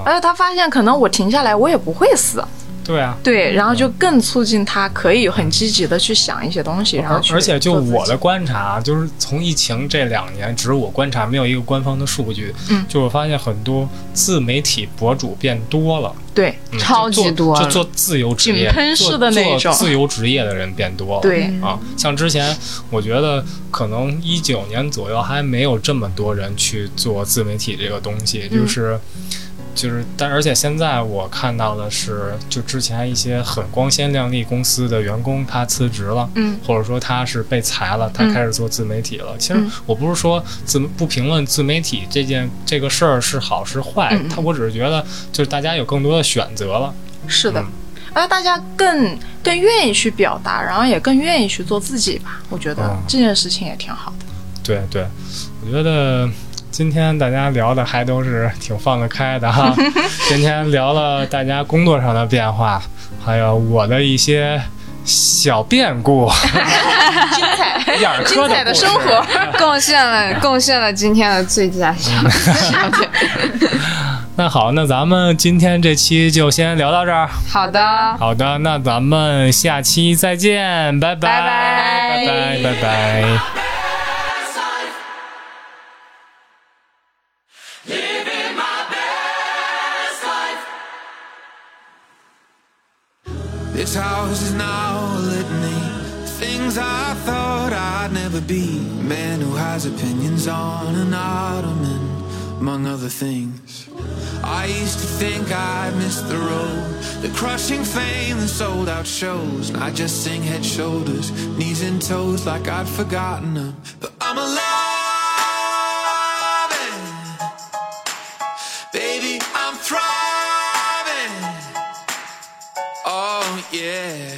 而且他发现可能我停下来我也不会死，对啊。对，然后就更促进他可以很积极的去想一些东西，然后而而且就我的观察，就是从疫情这两年，只是我观察，没有一个官方的数据，嗯。就我发现很多自媒体博主变多了，对嗯超级多就做自由职业，井喷式的那种做做自由职业的人变多了，对，嗯啊，像之前我觉得可能一九年左右还没有这么多人去做自媒体这个东西，嗯。就是就是，但而且现在我看到的是，就之前一些很光鲜亮丽公司的员工他辞职了，嗯或者说他是被裁了，他嗯开始做自媒体了。其实嗯我不是说自不评论自媒体这件这个事儿是好是坏，他我只是觉得就是大家有更多的选择了。是的嗯，而大家更更愿意去表达，然后也更愿意去做自己吧。我觉得嗯这件事情也挺好的。对对，我觉得今天大家聊的还都是挺放得开的哈。今天聊了大家工作上的变化，还有我的一些小变故，精彩，眼儿精科彩的生活。贡献了 贡献了今天的最佳小小点。那好，那咱们今天这期就先聊到这儿。好的，好的，那咱们下期再见，拜拜，拜拜拜拜，拜拜。This house is now a litany. Things I thought I'd never be. Man who has opinions on an ottoman, among other things. I used to think I'd missed the road. The crushing fame, the sold out shows. I just sing head, shoulders, knees and toes like I'd forgotten them. But I'm alive. Yeah,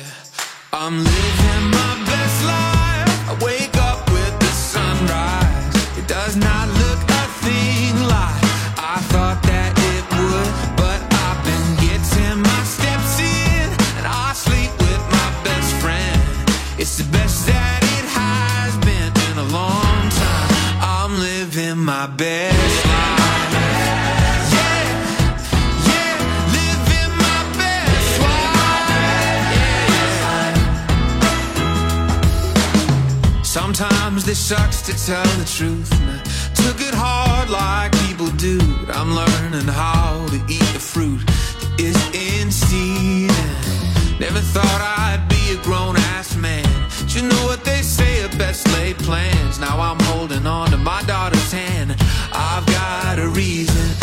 I'm living my best life. I wake up with the sunrise. It does not look a thing like I thought that it would, but I've been getting my steps in, and I sleep with my best friend. It's the best that it has been in a long time. I'm living my best This sucks to tell the truth. And I took it hard like people do. But I'm learning how to eat the fruit that is in season. Never thought I'd be a grown ass man. But you know what they say, a best laid plans. Now I'm holding on to my daughter's hand. I've got a reason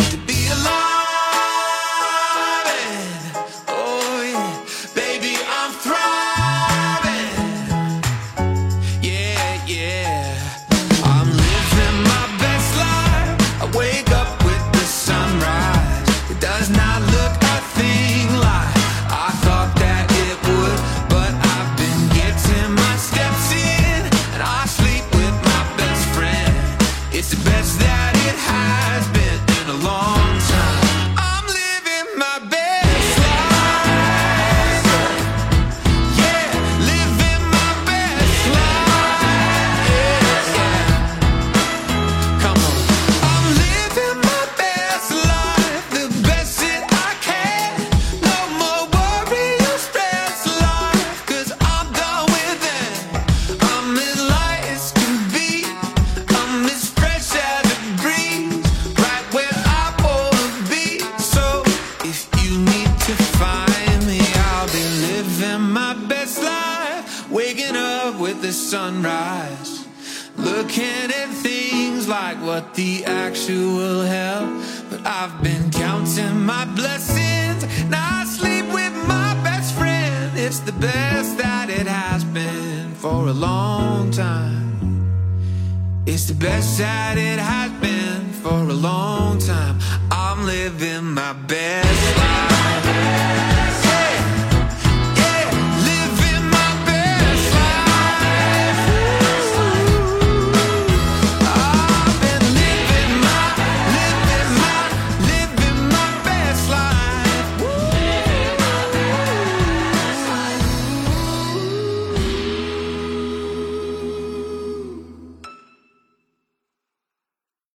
best at it. Has